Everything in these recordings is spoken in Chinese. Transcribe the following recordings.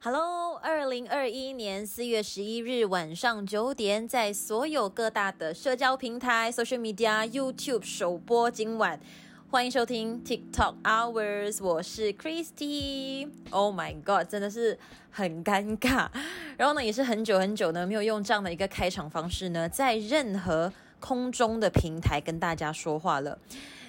Hello，二零二一年四月十一日晚上九点，在所有各大的社交平台、social media、YouTube 首播今晚。欢迎收听 TikTok Hours，我是 Christy。Oh my God，真的是很尴尬。然后呢，也是很久很久呢，没有用这样的一个开场方式呢，在任何空中的平台跟大家说话了。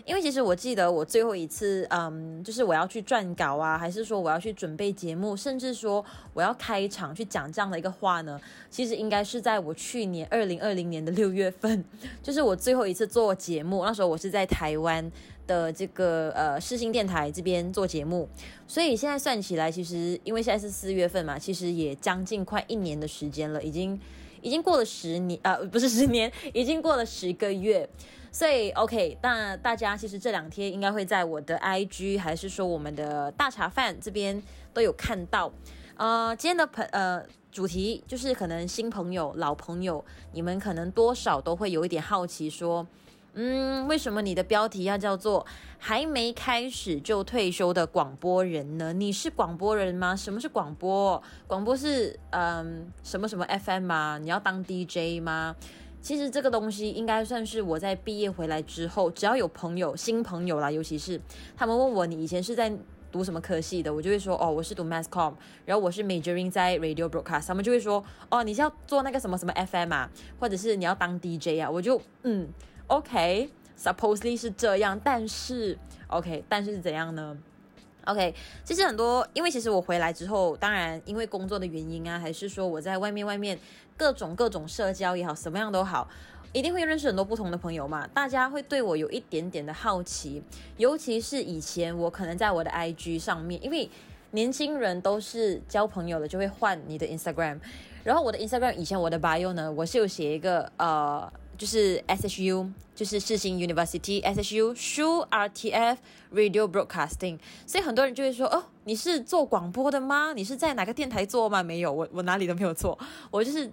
因为其实我记得我最后一次，嗯，就是我要去撰稿啊，还是说我要去准备节目，甚至说我要开场去讲这样的一个话呢，其实应该是在我去年二零二零年的六月份，就是我最后一次做节目，那时候我是在台湾的这个呃世新电台这边做节目，所以现在算起来，其实因为现在是四月份嘛，其实也将近快一年的时间了，已经已经过了十年，呃，不是十年，已经过了十个月。所以，OK，那大家其实这两天应该会在我的 IG，还是说我们的大茶饭这边都有看到。呃，今天的朋呃主题就是可能新朋友、老朋友，你们可能多少都会有一点好奇，说，嗯，为什么你的标题要叫做“还没开始就退休的广播人”呢？你是广播人吗？什么是广播？广播是嗯、什么什么 FM 吗？你要当 DJ 吗？其实这个东西应该算是我在毕业回来之后，只要有朋友、新朋友啦，尤其是他们问我，你以前是在读什么科系的，我就会说哦，我是读 Mass Comm，然后我是 majoring 在 Radio Broadcast，他们就会说哦，你是要做那个什么什么 FM 啊，或者是你要当 DJ 啊，我就嗯，OK，supposedly 是这样，但是 OK，但是是怎样呢？OK，其实很多，因为其实我回来之后，当然因为工作的原因啊，还是说我在外面外面各种各种社交也好，什么样都好，一定会认识很多不同的朋友嘛。大家会对我有一点点的好奇，尤其是以前我可能在我的 IG 上面，因为年轻人都是交朋友的就会换你的 Instagram，然后我的 Instagram 以前我的 bio 呢，我是有写一个呃。就是 SHU，就是世新 University SHU SHU RTF Radio Broadcasting，所以很多人就会说，哦，你是做广播的吗？你是在哪个电台做吗？没有，我我哪里都没有做，我就是。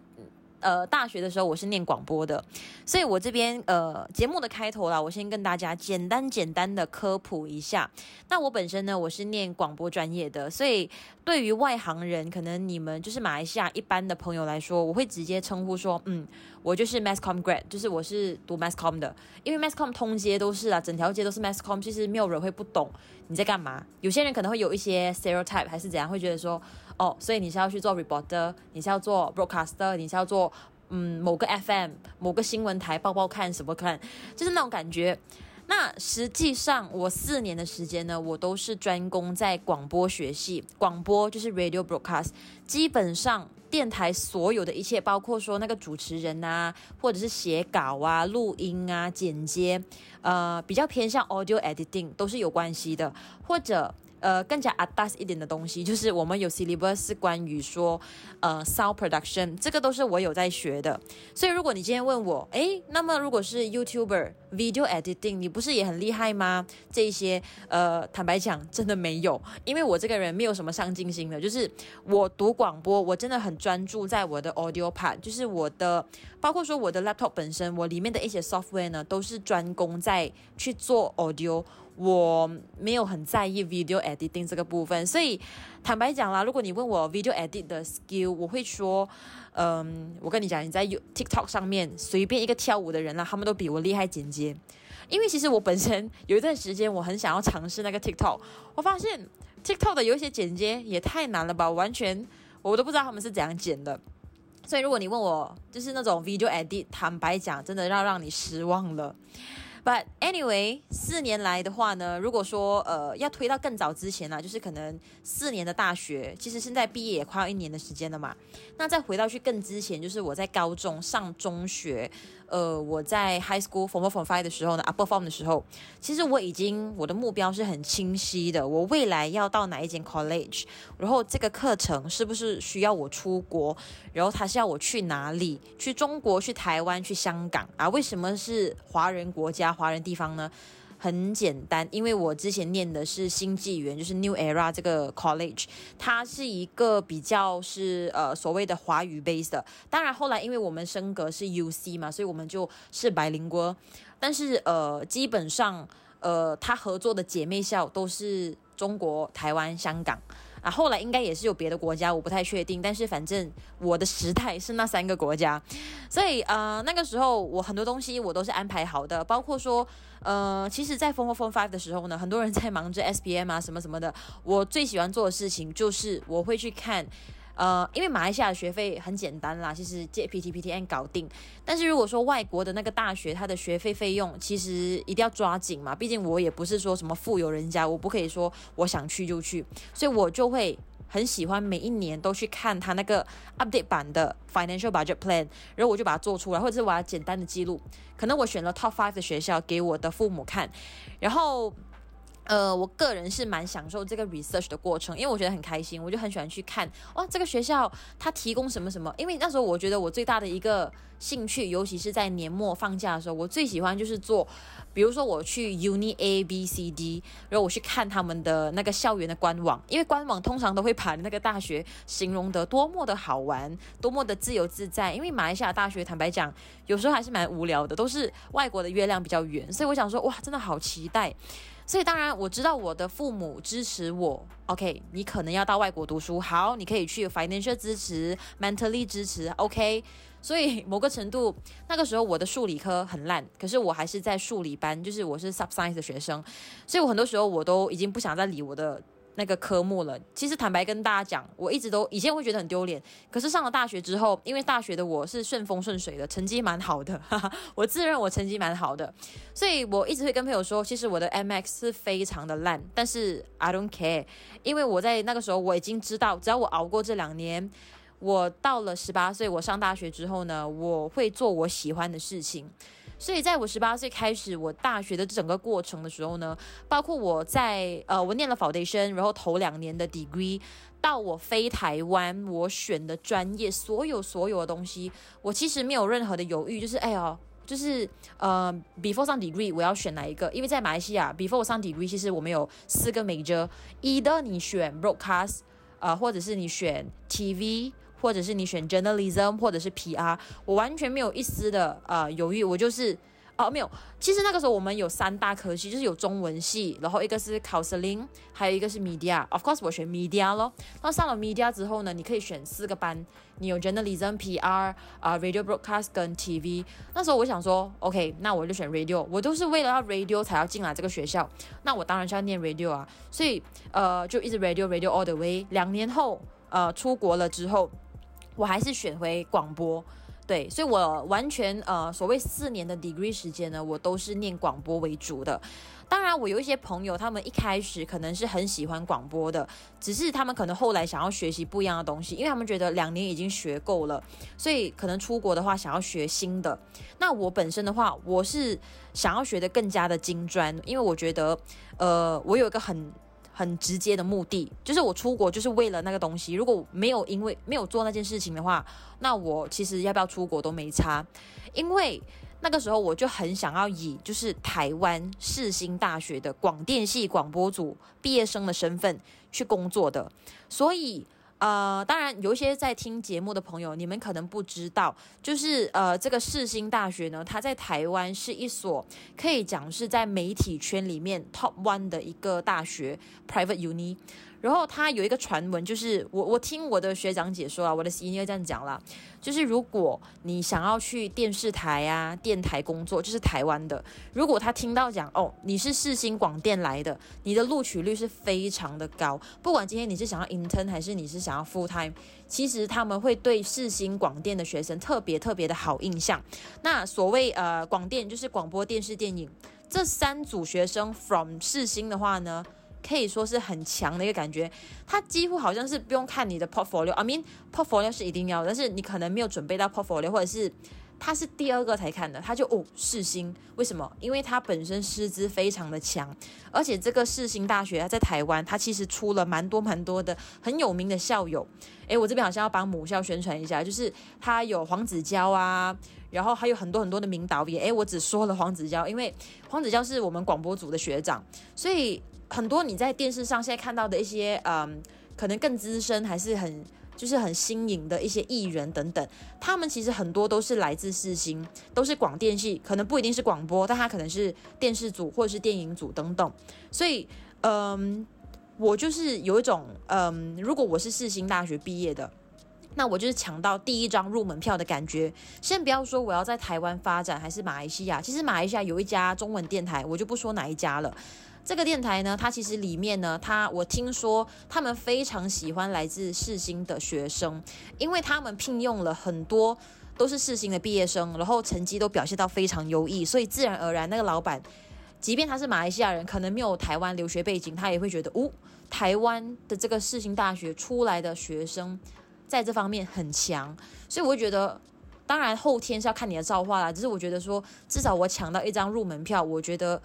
呃，大学的时候我是念广播的，所以我这边呃节目的开头啦，我先跟大家简单简单的科普一下。那我本身呢，我是念广播专业的，所以对于外行人，可能你们就是马来西亚一般的朋友来说，我会直接称呼说，嗯，我就是 Masscom grad，就是我是读 Masscom 的，因为 Masscom 通街都是啊，整条街都是 Masscom，其实没有人会不懂你在干嘛。有些人可能会有一些 stereotype，还是怎样，会觉得说，哦，所以你是要去做 reporter，你是要做 broadcaster，你是要做。嗯，某个 FM，某个新闻台报报看什么看，就是那种感觉。那实际上，我四年的时间呢，我都是专攻在广播学系。广播就是 Radio Broadcast，基本上电台所有的一切，包括说那个主持人啊，或者是写稿啊、录音啊、剪接，呃，比较偏向 Audio Editing，都是有关系的，或者。呃，更加 atas 一点的东西，就是我们有 syllabus 是关于说，呃，sound production，这个都是我有在学的。所以如果你今天问我，诶，那么如果是 YouTuber video editing，你不是也很厉害吗？这一些，呃，坦白讲，真的没有，因为我这个人没有什么上进心的。就是我读广播，我真的很专注在我的 audio part，就是我的，包括说我的 laptop 本身，我里面的一些 software 呢，都是专攻在去做 audio。我没有很在意 video editing 这个部分，所以坦白讲啦，如果你问我 video edit 的 skill，我会说，嗯，我跟你讲，你在 TikTok 上面随便一个跳舞的人啦，他们都比我厉害剪接。因为其实我本身有一段时间我很想要尝试那个 TikTok，我发现 TikTok 的有一些剪接也太难了吧，完全我都不知道他们是怎样剪的。所以如果你问我，就是那种 video edit，坦白讲，真的要让你失望了。But anyway，四年来的话呢，如果说呃要推到更早之前呢，就是可能四年的大学，其实现在毕业也快要一年的时间了嘛。那再回到去更之前，就是我在高中上中学，呃，我在 high school form four form five 的时候呢，upper form 的时候，其实我已经我的目标是很清晰的，我未来要到哪一间 college，然后这个课程是不是需要我出国，然后他是要我去哪里，去中国、去台湾、去香港啊？为什么是华人国家？华人地方呢，很简单，因为我之前念的是新纪元，就是 New Era 这个 college，它是一个比较是呃所谓的华语 base 的。当然后来因为我们升格是 UC 嘛，所以我们就是白灵国。但是呃基本上呃他合作的姐妹校都是中国、台湾、香港。啊，后来应该也是有别的国家，我不太确定。但是反正我的时态是那三个国家，所以呃那个时候我很多东西我都是安排好的，包括说呃其实，在 Form 4 Form 5的时候呢，很多人在忙着 S B M 啊什么什么的，我最喜欢做的事情就是我会去看。呃，因为马来西亚的学费很简单啦，其实借 PT PTN 搞定。但是如果说外国的那个大学，它的学费费用其实一定要抓紧嘛，毕竟我也不是说什么富有人家，我不可以说我想去就去，所以我就会很喜欢每一年都去看他那个 update 版的 financial budget plan，然后我就把它做出来，或者是我要简单的记录，可能我选了 top five 的学校给我的父母看，然后。呃，我个人是蛮享受这个 research 的过程，因为我觉得很开心，我就很喜欢去看哇，这个学校它提供什么什么。因为那时候我觉得我最大的一个兴趣，尤其是在年末放假的时候，我最喜欢就是做，比如说我去 Uni A B C D，然后我去看他们的那个校园的官网，因为官网通常都会把那个大学形容得多么的好玩，多么的自由自在。因为马来西亚大学坦白讲，有时候还是蛮无聊的，都是外国的月亮比较圆，所以我想说哇，真的好期待。所以当然我知道我的父母支持我，OK，你可能要到外国读书，好，你可以去 financial 支持，mentally 支持，OK。所以某个程度，那个时候我的数理科很烂，可是我还是在数理班，就是我是 sub science 的学生，所以我很多时候我都已经不想再理我的。那个科目了，其实坦白跟大家讲，我一直都以前会觉得很丢脸，可是上了大学之后，因为大学的我是顺风顺水的，成绩蛮好的，哈哈，我自认我成绩蛮好的，所以我一直会跟朋友说，其实我的 MX 是非常的烂，但是 I don't care，因为我在那个时候我已经知道，只要我熬过这两年，我到了十八岁，我上大学之后呢，我会做我喜欢的事情。所以，在我十八岁开始我大学的整个过程的时候呢，包括我在呃，我念了 foundation，然后头两年的 degree，到我飞台湾，我选的专业，所有所有的东西，我其实没有任何的犹豫，就是哎呦，就是呃，before 上 degree 我要选哪一个？因为在马来西亚，before 我上 degree，其实我们有四个 major，either 你选 broadcast，呃，或者是你选 TV。或者是你选 journalism，或者是 PR，我完全没有一丝的呃犹豫，我就是哦没有。其实那个时候我们有三大科系，就是有中文系，然后一个是 counseling，还有一个是 media。Of course，我选 media 咯。那上了 media 之后呢，你可以选四个班，你有 journalism、PR 啊、radio broadcast 跟 TV。那时候我想说，OK，那我就选 radio。我都是为了要 radio 才要进来这个学校，那我当然是要念 radio 啊。所以呃，就一直 radio radio all the way。两年后呃出国了之后。我还是选回广播，对，所以我完全呃，所谓四年的 degree 时间呢，我都是念广播为主的。当然，我有一些朋友，他们一开始可能是很喜欢广播的，只是他们可能后来想要学习不一样的东西，因为他们觉得两年已经学够了，所以可能出国的话想要学新的。那我本身的话，我是想要学得更加的精专，因为我觉得，呃，我有一个很。很直接的目的就是我出国就是为了那个东西。如果没有因为没有做那件事情的话，那我其实要不要出国都没差。因为那个时候我就很想要以就是台湾世新大学的广电系广播组毕业生的身份去工作的，所以。呃，当然有一些在听节目的朋友，你们可能不知道，就是呃，这个世新大学呢，它在台湾是一所可以讲是在媒体圈里面 top one 的一个大学 private uni。然后他有一个传闻，就是我我听我的学长解说啊，我的师爷这样讲啦，就是如果你想要去电视台啊、电台工作，就是台湾的，如果他听到讲哦，你是世新广电来的，你的录取率是非常的高，不管今天你是想要 intern 还是你是想要 full time，其实他们会对世新广电的学生特别特别的好印象。那所谓呃广电就是广播电视电影这三组学生 from 世新的话呢，可以说是很强的一个感觉，他几乎好像是不用看你的 portfolio，I mean portfolio 是一定要，但是你可能没有准备到 portfolio，或者是他是第二个才看的，他就哦世新，为什么？因为他本身师资非常的强，而且这个世新大学在台湾，他其实出了蛮多蛮多的很有名的校友，诶，我这边好像要帮母校宣传一下，就是他有黄子佼啊。然后还有很多很多的名导演。诶，我只说了黄子佼，因为黄子佼是我们广播组的学长，所以很多你在电视上现在看到的一些，嗯，可能更资深还是很就是很新颖的一些艺人等等，他们其实很多都是来自四星，都是广电系，可能不一定是广播，但他可能是电视组或者是电影组等等。所以，嗯，我就是有一种，嗯，如果我是四星大学毕业的。那我就是抢到第一张入门票的感觉。先不要说我要在台湾发展还是马来西亚，其实马来西亚有一家中文电台，我就不说哪一家了。这个电台呢，它其实里面呢，它我听说他们非常喜欢来自世新的学生，因为他们聘用了很多都是世新的毕业生，然后成绩都表现到非常优异，所以自然而然那个老板，即便他是马来西亚人，可能没有台湾留学背景，他也会觉得，哦，台湾的这个世新大学出来的学生。在这方面很强，所以我会觉得，当然后天是要看你的造化啦。只是我觉得说，至少我抢到一张入门票，我觉得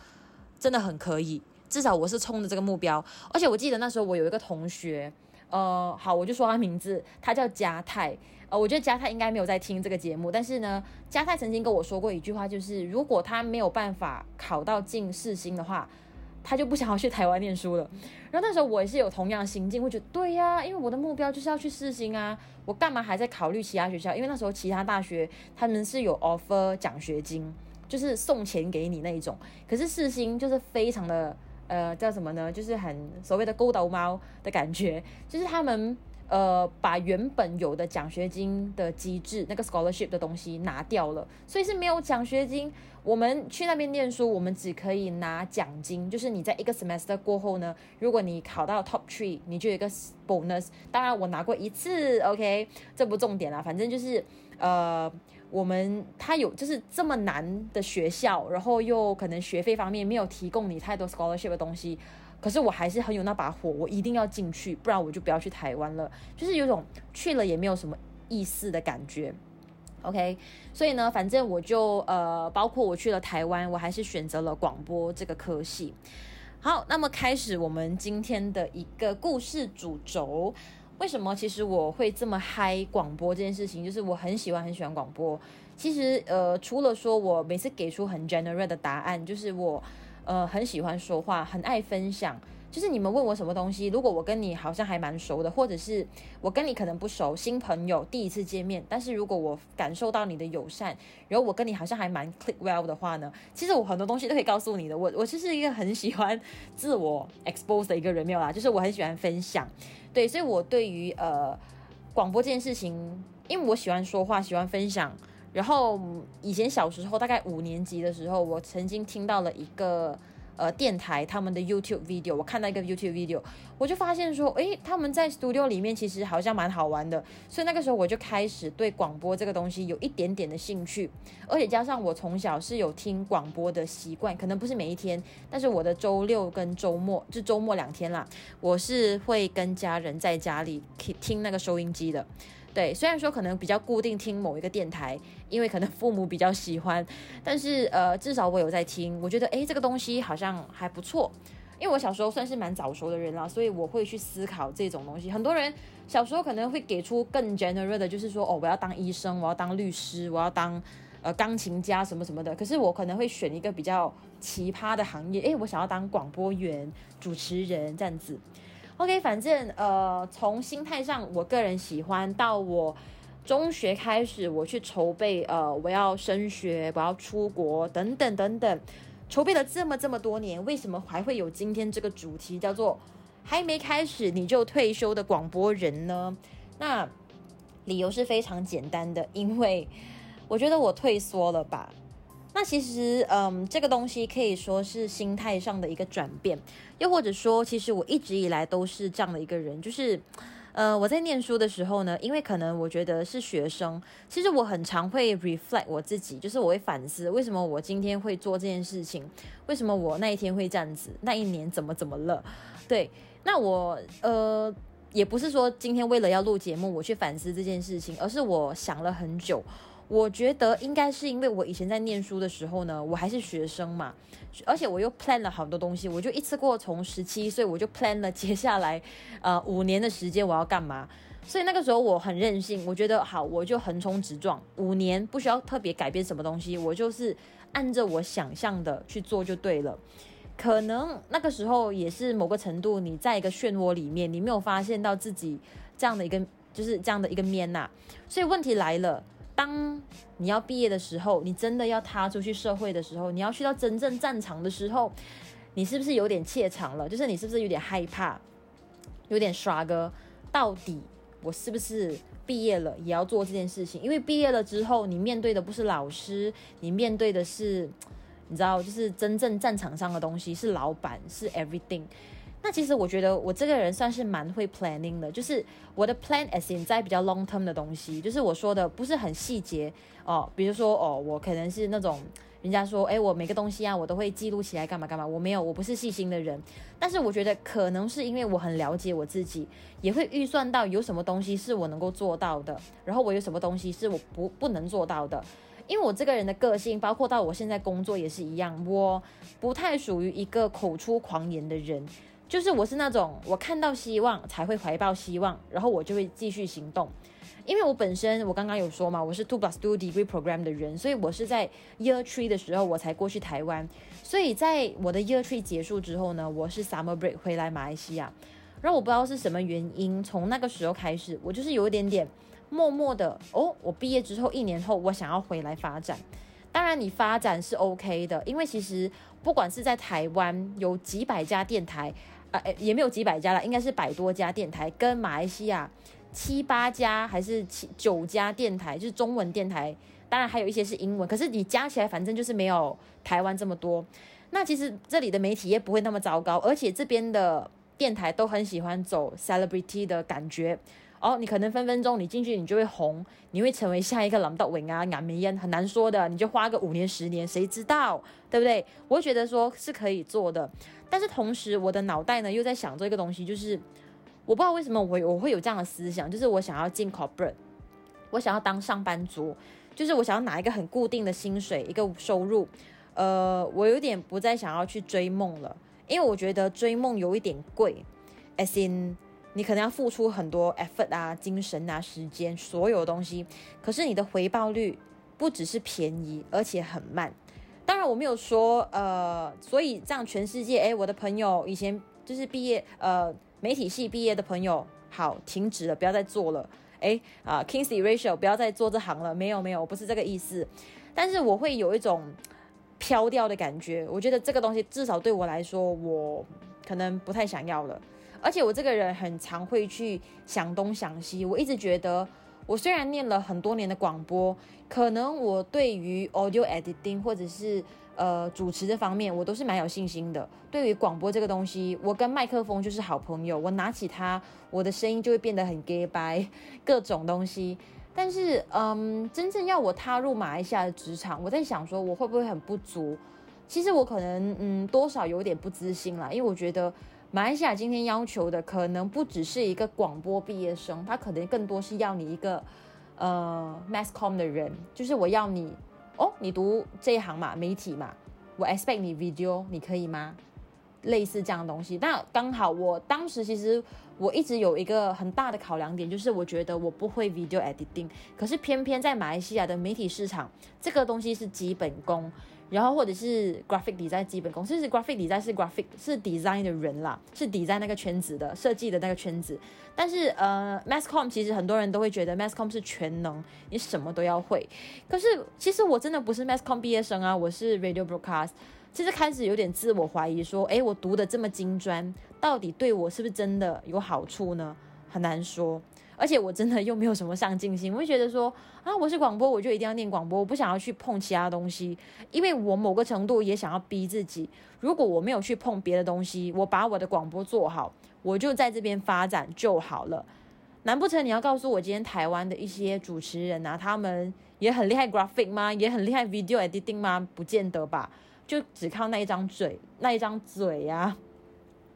真的很可以。至少我是冲着这个目标。而且我记得那时候我有一个同学，呃，好，我就说他名字，他叫嘉泰。呃，我觉得嘉泰应该没有在听这个节目，但是呢，嘉泰曾经跟我说过一句话，就是如果他没有办法考到进四星的话。他就不想要去台湾念书了，然后那时候我也是有同样心境，我觉得对呀、因为我的目标就是要去四星啊，我干嘛还在考虑其他学校？因为那时候其他大学他们是有 offer 奖学金，就是送钱给你那一种，可是四星就是非常的呃叫什么呢？就是很所谓的勾斗猫的感觉，就是他们。呃，把原本有的奖学金的机制，那个 scholarship 的东西拿掉了，所以是没有奖学金。我们去那边念书，我们只可以拿奖金，就是你在一个 semester 过后呢，如果你考到 top three，你就有一个 bonus。当然，我拿过一次，OK，这不重点啦，反正就是呃，我们他有就是这么难的学校，然后又可能学费方面没有提供你太多 scholarship 的东西。可是我还是很有那把火，我一定要进去，不然我就不要去台湾了。就是有种去了也没有什么意思的感觉。OK，所以呢，反正我就呃，包括我去了台湾，我还是选择了广播这个科系。好，那么开始我们今天的一个故事主轴。为什么其实我会这么嗨广播这件事情？就是我很喜欢很喜欢广播。其实呃，除了说我每次给出很 general 的答案，就是我。呃，很喜欢说话，很爱分享。就是你们问我什么东西，如果我跟你好像还蛮熟的，或者是我跟你可能不熟，新朋友第一次见面，但是如果我感受到你的友善，然后我跟你好像还蛮 click well 的话呢，其实我很多东西都可以告诉你的。我我就是一个很喜欢自我 expose 的一个人，没有啦，就是我很喜欢分享。对，所以我对于呃广播这件事情，因为我喜欢说话，喜欢分享。然后以前小时候，大概五年级的时候，我曾经听到了一个呃电台他们的 YouTube video，我看到一个 YouTube video，我就发现说，诶，他们在 studio 里面其实好像蛮好玩的，所以那个时候我就开始对广播这个东西有一点点的兴趣，而且加上我从小是有听广播的习惯，可能不是每一天，但是我的周六跟周末就周末两天啦，我是会跟家人在家里听那个收音机的。对，虽然说可能比较固定听某一个电台，因为可能父母比较喜欢，但是呃，至少我有在听，我觉得诶，这个东西好像还不错。因为我小时候算是蛮早熟的人啦，所以我会去思考这种东西。很多人小时候可能会给出更 general 的，就是说哦，我要当医生，我要当律师，我要当呃钢琴家什么什么的。可是我可能会选一个比较奇葩的行业，诶，我想要当广播员、主持人这样子。OK，反正呃，从心态上，我个人喜欢到我中学开始，我去筹备呃，我要升学，我要出国等等等等，筹备了这么这么多年，为什么还会有今天这个主题叫做还没开始你就退休的广播人呢？那理由是非常简单的，因为我觉得我退缩了吧。那其实，嗯，这个东西可以说是心态上的一个转变，又或者说，其实我一直以来都是这样的一个人，就是，呃，我在念书的时候呢，因为可能我觉得是学生，其实我很常会 reflect 我自己，就是我会反思，为什么我今天会做这件事情，为什么我那一天会这样子，那一年怎么怎么了，对，那我，呃，也不是说今天为了要录节目我去反思这件事情，而是我想了很久。我觉得应该是因为我以前在念书的时候呢，我还是学生嘛，而且我又 plan 了好多东西，我就一次过从十七岁我就 plan 了接下来呃五年的时间我要干嘛。所以那个时候我很任性，我觉得好，我就横冲直撞，五年不需要特别改变什么东西，我就是按着我想象的去做就对了。可能那个时候也是某个程度，你在一个漩涡里面，你没有发现到自己这样的一个就是这样的一个面呐。所以问题来了，当你要毕业的时候，你真的要踏出去社会的时候，你要去到真正战场的时候，你是不是有点怯场了？就是你是不是有点害怕，有点刷哥？到底我是不是毕业了也要做这件事情？因为毕业了之后，你面对的不是老师，你面对的是。你知道，就是真正战场上的东西是老板，是 everything。那其实我觉得我这个人算是蛮会 planning 的，就是我的 plan as in 在比较 long term 的东西，就是我说的不是很细节哦。比如说哦，我可能是那种人家说，诶，我每个东西啊，我都会记录起来干嘛干嘛。我没有，我不是细心的人。但是我觉得可能是因为我很了解我自己，也会预算到有什么东西是我能够做到的，然后我有什么东西是我不不能做到的。因为我这个人的个性，包括到我现在工作也是一样，我不太属于一个口出狂言的人，就是我是那种我看到希望才会怀抱希望，然后我就会继续行动。因为我本身我刚刚有说嘛，我是 two plus two degree program 的人，所以我是在 year three 的时候我才过去台湾，所以在我的 year three 结束之后呢，我是 summer break 回来马来西亚，然后我不知道是什么原因，从那个时候开始，我就是有一点点。默默的哦，我毕业之后一年后，我想要回来发展。当然，你发展是 OK 的，因为其实不管是在台湾有几百家电台，呃，也没有几百家了，应该是百多家电台，跟马来西亚七八家还是七九家电台，就是中文电台，当然还有一些是英文，可是你加起来，反正就是没有台湾这么多。那其实这里的媒体也不会那么糟糕，而且这边的电台都很喜欢走 celebrity 的感觉。哦，你可能分分钟你进去你就会红，你会成为下一个林德荣啊、颜美欣，很难说的。你就花个五年十年，谁知道，对不对？我觉得说是可以做的，但是同时我的脑袋呢又在想这个东西，就是我不知道为什么我我会有这样的思想，就是我想要进 corporate，我想要当上班族，就是我想要拿一个很固定的薪水一个收入，呃，我有点不再想要去追梦了，因为我觉得追梦有一点贵，as in。你可能要付出很多 effort 啊、精神啊、时间，所有东西。可是你的回报率不只是便宜，而且很慢。当然我没有说，呃，所以这样全世界，诶，我的朋友以前就是毕业，呃，媒体系毕业的朋友，好，停止了，不要再做了。诶，啊，Kingsley Rachel，不要再做这行了。没有，没有，不是这个意思。但是我会有一种飘掉的感觉。我觉得这个东西至少对我来说，我可能不太想要了。而且我这个人很常会去想东想西，我一直觉得，我虽然念了很多年的广播，可能我对于 audio editing 或者是呃主持这方面，我都是蛮有信心的。对于广播这个东西，我跟麦克风就是好朋友，我拿起它，我的声音就会变得很 gay 白，各种东西。但是，嗯，真正要我踏入马来西亚的职场，我在想说，我会不会很不足？其实我可能，嗯，多少有点不自信啦，因为我觉得。马来西亚今天要求的可能不只是一个广播毕业生，他可能更多是要你一个呃，masscom 的人，就是我要你哦，你读这一行嘛，媒体嘛，我 expect 你 video，你可以吗？类似这样的东西。那刚好我当时其实我一直有一个很大的考量点，就是我觉得我不会 video editing，可是偏偏在马来西亚的媒体市场，这个东西是基本功。然后或者是 graphic design 基本功，其实 graphic design 是 graphic 是 design 的人啦，是 design 那个圈子的设计的那个圈子。但是呃 mass com 其实很多人都会觉得 mass com 是全能，你什么都要会。可是其实我真的不是 mass comm 毕业生啊，我是 radio broadcast。其实开始有点自我怀疑，说，诶，我读的这么精专，到底对我是不是真的有好处呢？很难说。而且我真的又没有什么上进心，我会觉得说啊，我是广播，我就一定要念广播，我不想要去碰其他东西，因为我某个程度也想要逼自己，如果我没有去碰别的东西，我把我的广播做好，我就在这边发展就好了。难不成你要告诉我，今天台湾的一些主持人啊，他们也很厉害 graphic 吗？也很厉害 video editing 吗？不见得吧，就只靠那一张嘴，那一张嘴呀、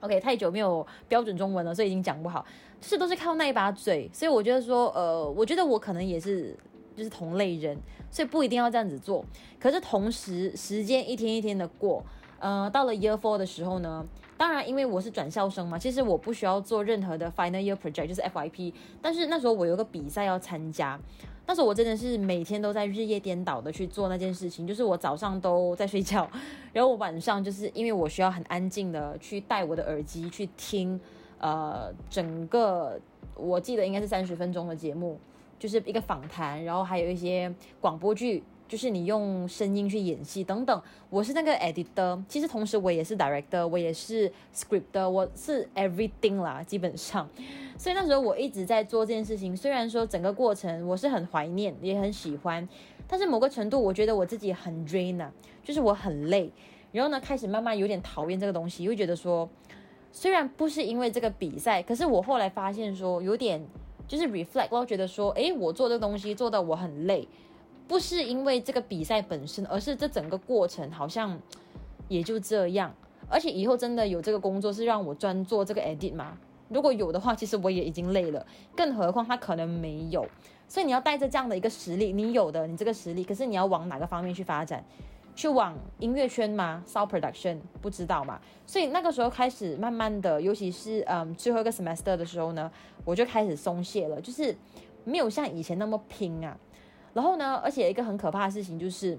OK，太久没有标准中文了，所以已经讲不好。是都是靠那一把嘴，所以我觉得说，呃，我觉得我可能也是就是同类人，所以不一定要这样子做。可是同时，时间一天一天的过，呃，到了 Year Four 的时候呢，当然因为我是转校生嘛，其实我不需要做任何的 Final Year Project，就是 FYP。但是那时候我有个比赛要参加，那时候我真的是每天都在日夜颠倒的去做那件事情，就是我早上都在睡觉，然后我晚上就是因为我需要很安静的去戴我的耳机去听，呃，整个我记得应该是三十分钟的节目。就是一个访谈，然后还有一些广播剧，就是你用声音去演戏等等。我是那个 editor，其实同时我也是 director，我也是 scripter，我是 everything 啦，基本上。所以那时候我一直在做这件事情，虽然说整个过程我是很怀念，也很喜欢，但是某个程度我觉得我自己很 drain 啊，就是我很累。然后呢，开始慢慢有点讨厌这个东西，会觉得说，虽然不是因为这个比赛，可是我后来发现说有点。就是 reflect，我觉得说，诶，我做这个东西做到我很累，不是因为这个比赛本身，而是这整个过程好像也就这样。而且以后真的有这个工作是让我专做这个 edit 吗？如果有的话，其实我也已经累了，更何况他可能没有。所以你要带着这样的一个实力，你有的，你这个实力，可是你要往哪个方面去发展？去往音乐圈吗？Sound production 不知道嘛？所以那个时候开始慢慢的，尤其是嗯最后一个 semester 的时候呢，我就开始松懈了，就是没有像以前那么拼啊。然后呢，而且一个很可怕的事情就是，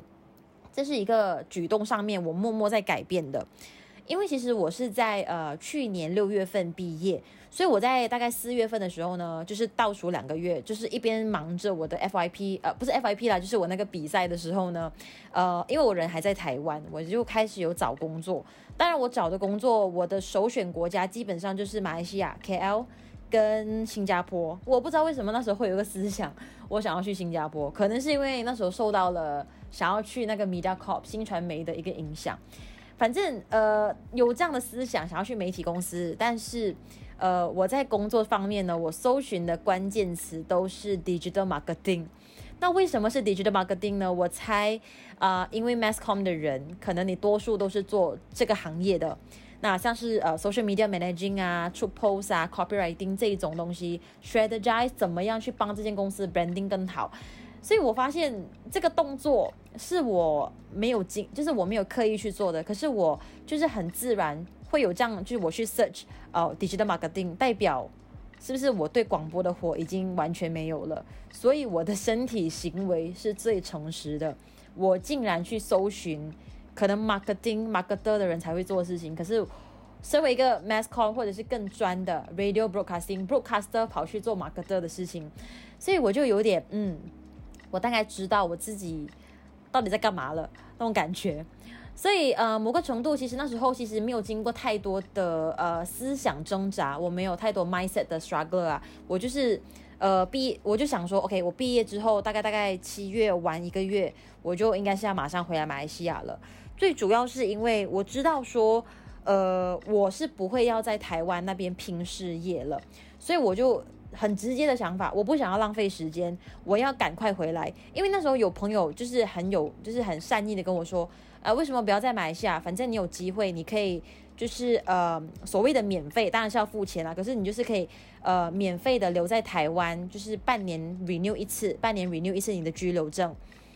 这是一个举动上面我默默在改变的。因为其实我是在呃去年六月份毕业，所以我在大概四月份的时候呢，就是倒数两个月，就是一边忙着我的 FYP，呃不是 FYP 啦，就是我那个比赛的时候呢，呃因为我人还在台湾，我就开始有找工作。当然我找的工作，我的首选国家基本上就是马来西亚 KL 跟新加坡。我不知道为什么那时候会有个思想，我想要去新加坡，可能是因为那时候受到了想要去那个 MediaCorp 新传媒的一个影响。反正呃有这样的思想，想要去媒体公司，但是呃我在工作方面呢，我搜寻的关键词都是 digital marketing。那为什么是 digital marketing 呢？我猜啊、因为 mass com 的人，可能你多数都是做这个行业的。那像是呃 social media managing 啊，出 post 啊，copywriting 这一种东西，strategize 怎么样去帮这间公司 branding 更好。所以我发现这个动作是我没有经，就是我没有刻意去做的，可是我就是很自然会有这样，就是我去 search 哦，digital marketing，代表是不是我对广播的火已经完全没有了？所以我的身体行为是最诚实的，我竟然去搜寻可能 marketing marketer 的人才会做的事情，可是身为一个 mass com 或者是更专的 radio broadcasting broadcaster 跑去做 marketer 的事情，所以我就有点嗯。我大概知道我自己到底在干嘛了，那种感觉，所以呃，某个程度其实那时候其实没有经过太多的呃思想挣扎，我没有太多 mindset 的 struggle 啊，我就是呃毕，我就想说，OK，我毕业之后大概大概七月玩一个月，我就应该是要马上回来马来西亚了。最主要是因为我知道说，呃，我是不会要在台湾那边拼事业了，所以我就。很直接的想法，我不想要浪费时间，我要赶快回来。因为那时候有朋友就是很有，就是很善意的跟我说，呃，为什么不要在马来西亚？反正你有机会，你可以就是呃所谓的免费，当然是要付钱啦。可是你就是可以呃免费的留在台湾，就是半年 renew 一次，半年 renew 一次你的居留证。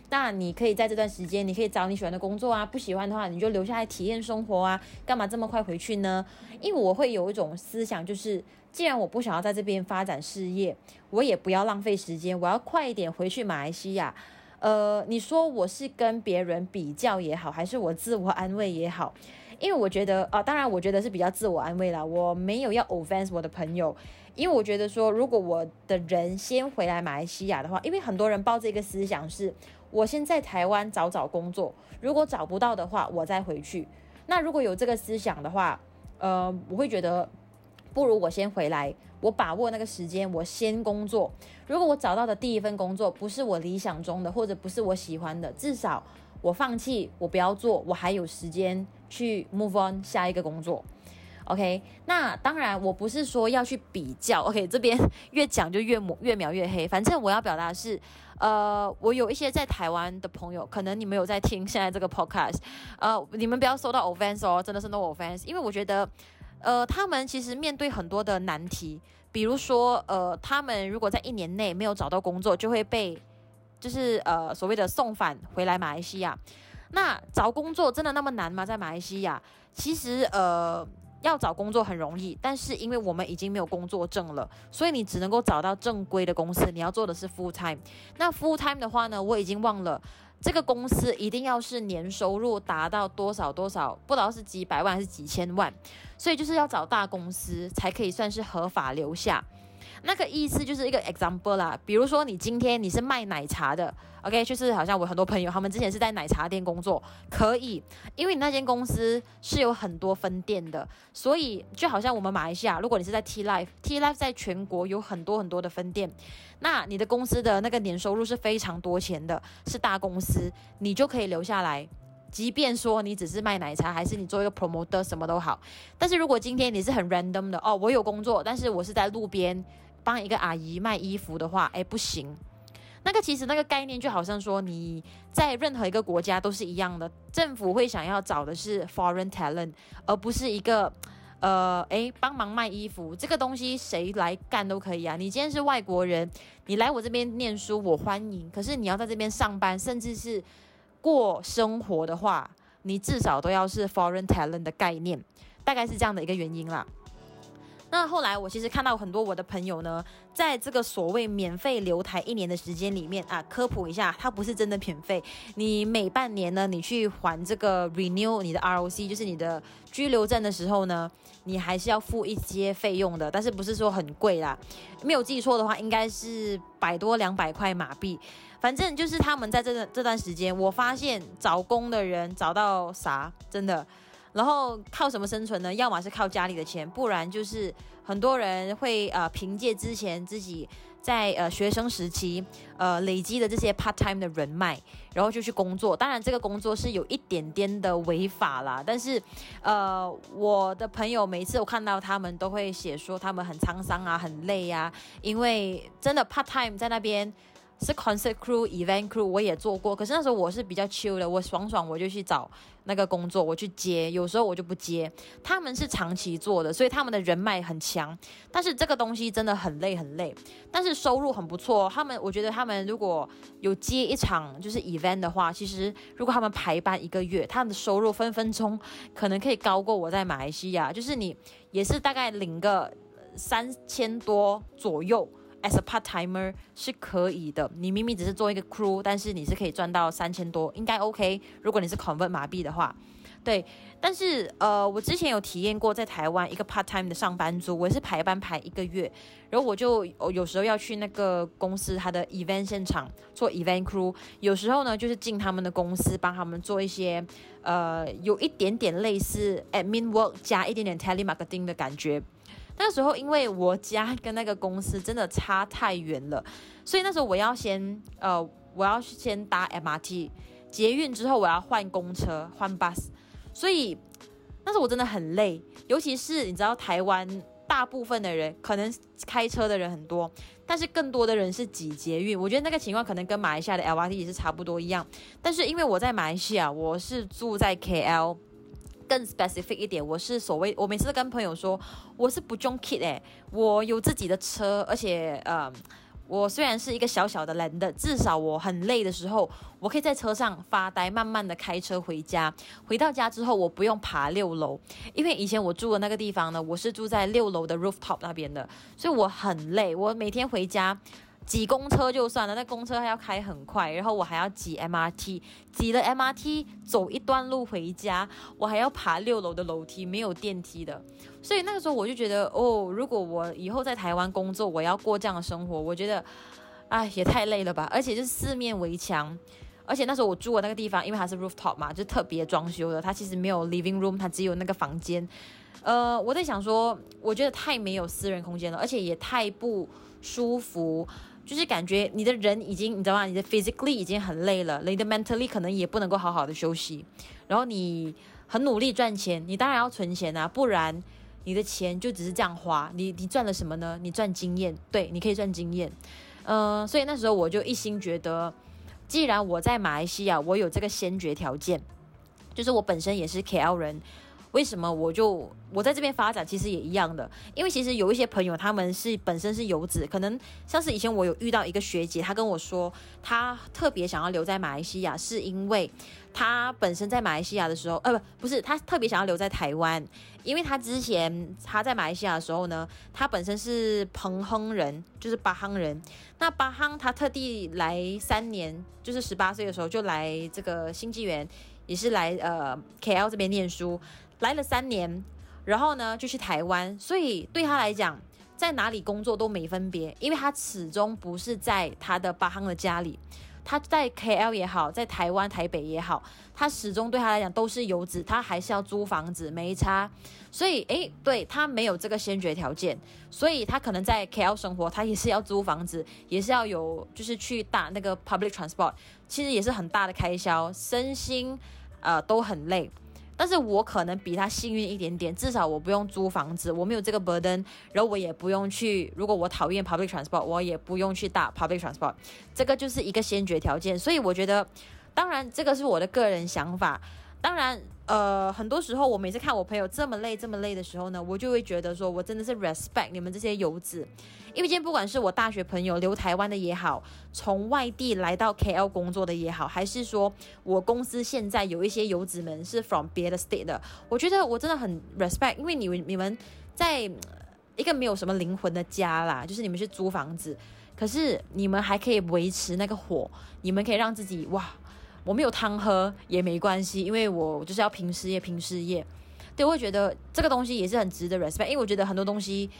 那你可以在这段时间，你可以找你喜欢的工作啊，不喜欢的话你就留下来体验生活啊。干嘛这么快回去呢？因为我会有一种思想，就是。既然我不想要在这边发展事业，我也不要浪费时间，我要快一点回去马来西亚。呃，你说我是跟别人比较也好，还是我自我安慰也好？因为我觉得，啊、当然我觉得是比较自我安慰啦。我没有要 offense 我的朋友，因为我觉得说，如果我的人先回来马来西亚的话，因为很多人抱这个思想是，我先在台湾找找工作，如果找不到的话，我再回去。那如果有这个思想的话，呃，我会觉得。不如我先回来，我把握那个时间，我先工作。如果我找到的第一份工作不是我理想中的，或者不是我喜欢的，至少我放弃，我不要做，我还有时间去 move on 下一个工作。OK，那当然我不是说要去比较。OK，这边越讲就越抹越描越黑。反正我要表达的是，呃，我有一些在台湾的朋友，可能你们有在听现在这个 podcast，呃，你们不要收到 offense 哦，真的是 no offense，因为我觉得。呃，他们其实面对很多的难题，比如说，呃，他们如果在一年内没有找到工作，就会被，就是呃所谓的送返回来马来西亚。那找工作真的那么难吗？在马来西亚，其实呃。要找工作很容易，但是因为我们已经没有工作证了，所以你只能够找到正规的公司。你要做的是 full time。那 full time 的话呢，我已经忘了，这个公司一定要是年收入达到多少多少，不知道是几百万还是几千万，所以就是要找大公司才可以算是合法留下。那个意思就是一个 example 啦，比如说你今天你是卖奶茶的，OK，就是好像我很多朋友他们之前是在奶茶店工作，可以，因为你那间公司是有很多分店的，所以就好像我们马来西亚，如果你是在 T Life，T Life 在全国有很多很多的分店，那你的公司的那个年收入是非常多钱的，是大公司，你就可以留下来，即便说你只是卖奶茶，还是你做一个 promoter 什么都好，但是如果今天你是很 random 的，哦，我有工作，但是我是在路边。帮一个阿姨卖衣服的话，哎，不行。那个其实那个概念就好像说你在任何一个国家都是一样的，政府会想要找的是 foreign talent，而不是一个呃，哎，帮忙卖衣服这个东西谁来干都可以啊。你今天是外国人，你来我这边念书，我欢迎。可是你要在这边上班，甚至是过生活的话，你至少都要是 foreign talent 的概念，大概是这样的一个原因啦。那后来我其实看到很多我的朋友呢，在这个所谓免费留台一年的时间里面啊，科普一下，它不是真的免费。你每半年呢，你去还这个 renew 你的 ROC，就是你的居留证的时候呢，你还是要付一些费用的，但是不是说很贵啦。没有记错的话，应该是百多两百块马币。反正就是他们在这段这段时间，我发现找工的人找到啥，真的。然后靠什么生存呢？要么是靠家里的钱，不然就是很多人会呃凭借之前自己在呃学生时期呃累积的这些 part time 的人脉，然后就去工作。当然这个工作是有一点点的违法啦，但是呃我的朋友每次我看到他们都会写说他们很沧桑啊，很累啊，因为真的 part time 在那边。是 concert crew、event crew，我也做过。可是那时候我是比较 chill 的，我爽爽我就去找那个工作，我去接。有时候我就不接。他们是长期做的，所以他们的人脉很强。但是这个东西真的很累很累，但是收入很不错。他们我觉得他们如果有接一场就是 event 的话，其实如果他们排班一个月，他们的收入分分钟可能可以高过我在马来西亚。就是你也是大概领个三千多左右。As a part timer 是可以的，你明明只是做一个 crew，但是你是可以赚到三千多，应该 OK。如果你是 convert 马币的话，对。但是呃，我之前有体验过在台湾一个 part time 的上班族，我是排班排一个月，然后我就有时候要去那个公司他的 event 现场做 event crew，有时候呢就是进他们的公司帮他们做一些呃有一点点类似 admin work 加一点点 telemarketing 的感觉。那时候因为我家跟那个公司真的差太远了，所以那时候我要先呃，我要先搭 MRT 捷运之后我要换公车换 bus，所以那时候我真的很累，尤其是你知道台湾大部分的人可能开车的人很多，但是更多的人是挤捷运，我觉得那个情况可能跟马来西亚的 LRT 也是差不多一样，但是因为我在马来西亚，我是住在 KL。更 specific 一点，我是所谓，我每次都跟朋友说，我是不中 kid 诶，我有自己的车，而且呃，我虽然是一个小小的人的，至少我很累的时候，我可以在车上发呆，慢慢的开车回家。回到家之后，我不用爬六楼，因为以前我住的那个地方呢，我是住在六楼的 rooftop 那边的，所以我很累，我每天回家。挤公车就算了，那公车还要开很快，然后我还要挤 MRT，挤了 MRT 走一段路回家，我还要爬六楼的楼梯，没有电梯的，所以那个时候我就觉得，哦，如果我以后在台湾工作，我要过这样的生活，我觉得，哎，也太累了吧，而且就是四面围墙，而且那时候我住的那个地方，因为它是 rooftop 嘛，就特别装修的，它其实没有 living room，它只有那个房间，呃，我在想说，我觉得太没有私人空间了，而且也太不舒服。就是感觉你的人已经，你知道吗？你的 physically 已经很累了，你的 mentally 可能也不能够好好的休息。然后你很努力赚钱，你当然要存钱啊，不然你的钱就只是这样花。你你赚了什么呢？你赚经验，对，你可以赚经验。嗯、所以那时候我就一心觉得，既然我在马来西亚，我有这个先决条件，就是我本身也是 KL 人。为什么我就我在这边发展其实也一样的，因为其实有一些朋友他们是本身是游子，可能像是以前我有遇到一个学姐，她跟我说她特别想要留在马来西亚，是因为她本身在马来西亚的时候，呃，不，不是，她特别想要留在台湾，因为她之前她在马来西亚的时候呢，她本身是彭亨人，就是巴夯人。那巴夯他特地来三年，就是十八岁的时候就来这个新纪元，也是来呃 KL 这边念书，来了三年，然后呢就去台湾，所以对他来讲，在哪里工作都没分别，因为他始终不是在他的巴夯的家里。他在 KL 也好，在台湾台北也好，他始终对他来讲都是游子，他还是要租房子，没差。所以，诶，对，他没有这个先决条件，所以他可能在 KL 生活，他也是要租房子，也是要有，就是去打那个 public transport，其实也是很大的开销，身心呃都很累。但是我可能比他幸运一点点，至少我不用租房子，我没有这个 burden，然后我也不用去，如果我讨厌 public transport，我也不用去打 public transport，这个就是一个先决条件。所以我觉得，当然这个是我的个人想法，当然。呃，很多时候我每次看我朋友这么累这么累的时候呢，我就会觉得说，我真的是 respect 你们这些游子，因为今天不管是我大学朋友留台湾的也好，从外地来到 KL 工作的也好，还是说我公司现在有一些游子们是 from 别的 state 的，我觉得我真的很 respect，因为你们你们在一个没有什么灵魂的家啦，就是你们是租房子，可是你们还可以维持那个火，你们可以让自己哇。我没有汤喝也没关系，因为我就是要拼事业，拼事业。对，我会觉得这个东西也是很值得 respect，因为我觉得很多东西，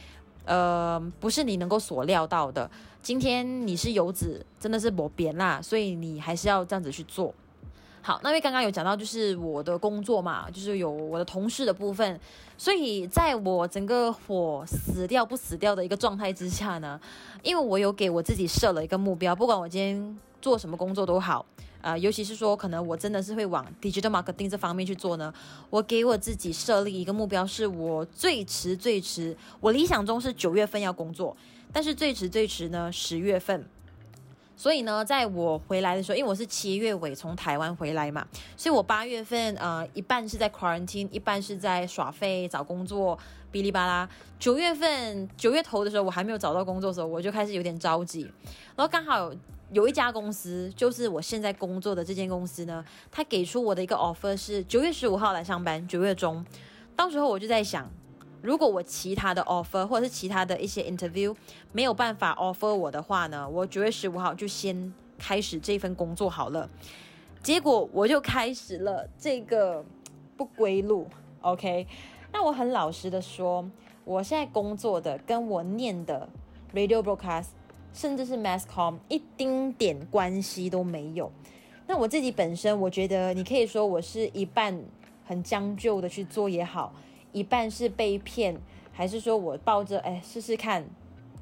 呃，不是你能够所料到的。今天你是游子，真的是我扁啦，所以你还是要这样子去做。好，那因为刚刚有讲到就是我的工作嘛，就是有我的同事的部分，所以在我整个火死掉不死掉的一个状态之下呢，因为我有给我自己设了一个目标，不管我今天做什么工作都好。啊、呃，尤其是说，可能我真的是会往 digital marketing 这方面去做呢。我给我自己设立一个目标，是我最迟最迟，我理想中是九月份要工作，但是最迟最迟呢十月份。所以呢，在我回来的时候，因为我是七月尾从台湾回来嘛，所以我八月份呃一半是在 quarantine，一半是在耍废找工作，哔哩吧啦。九月份九月头的时候，我还没有找到工作的时候，我就开始有点着急，然后刚好。有一家公司，就是我现在工作的这间公司呢，他给出我的一个 offer 是九月十五号来上班，九月中。到时候我就在想，如果我其他的 offer 或者是其他的一些 interview 没有办法 offer 我的话呢，我九月十五号就先开始这份工作好了。结果我就开始了这个不归路。OK，那我很老实的说，我现在工作的跟我念的 radio broadcast。甚至是 mass com 一丁点关系都没有。那我自己本身，我觉得你可以说我是一半很将就的去做也好，一半是被骗，还是说我抱着哎试试看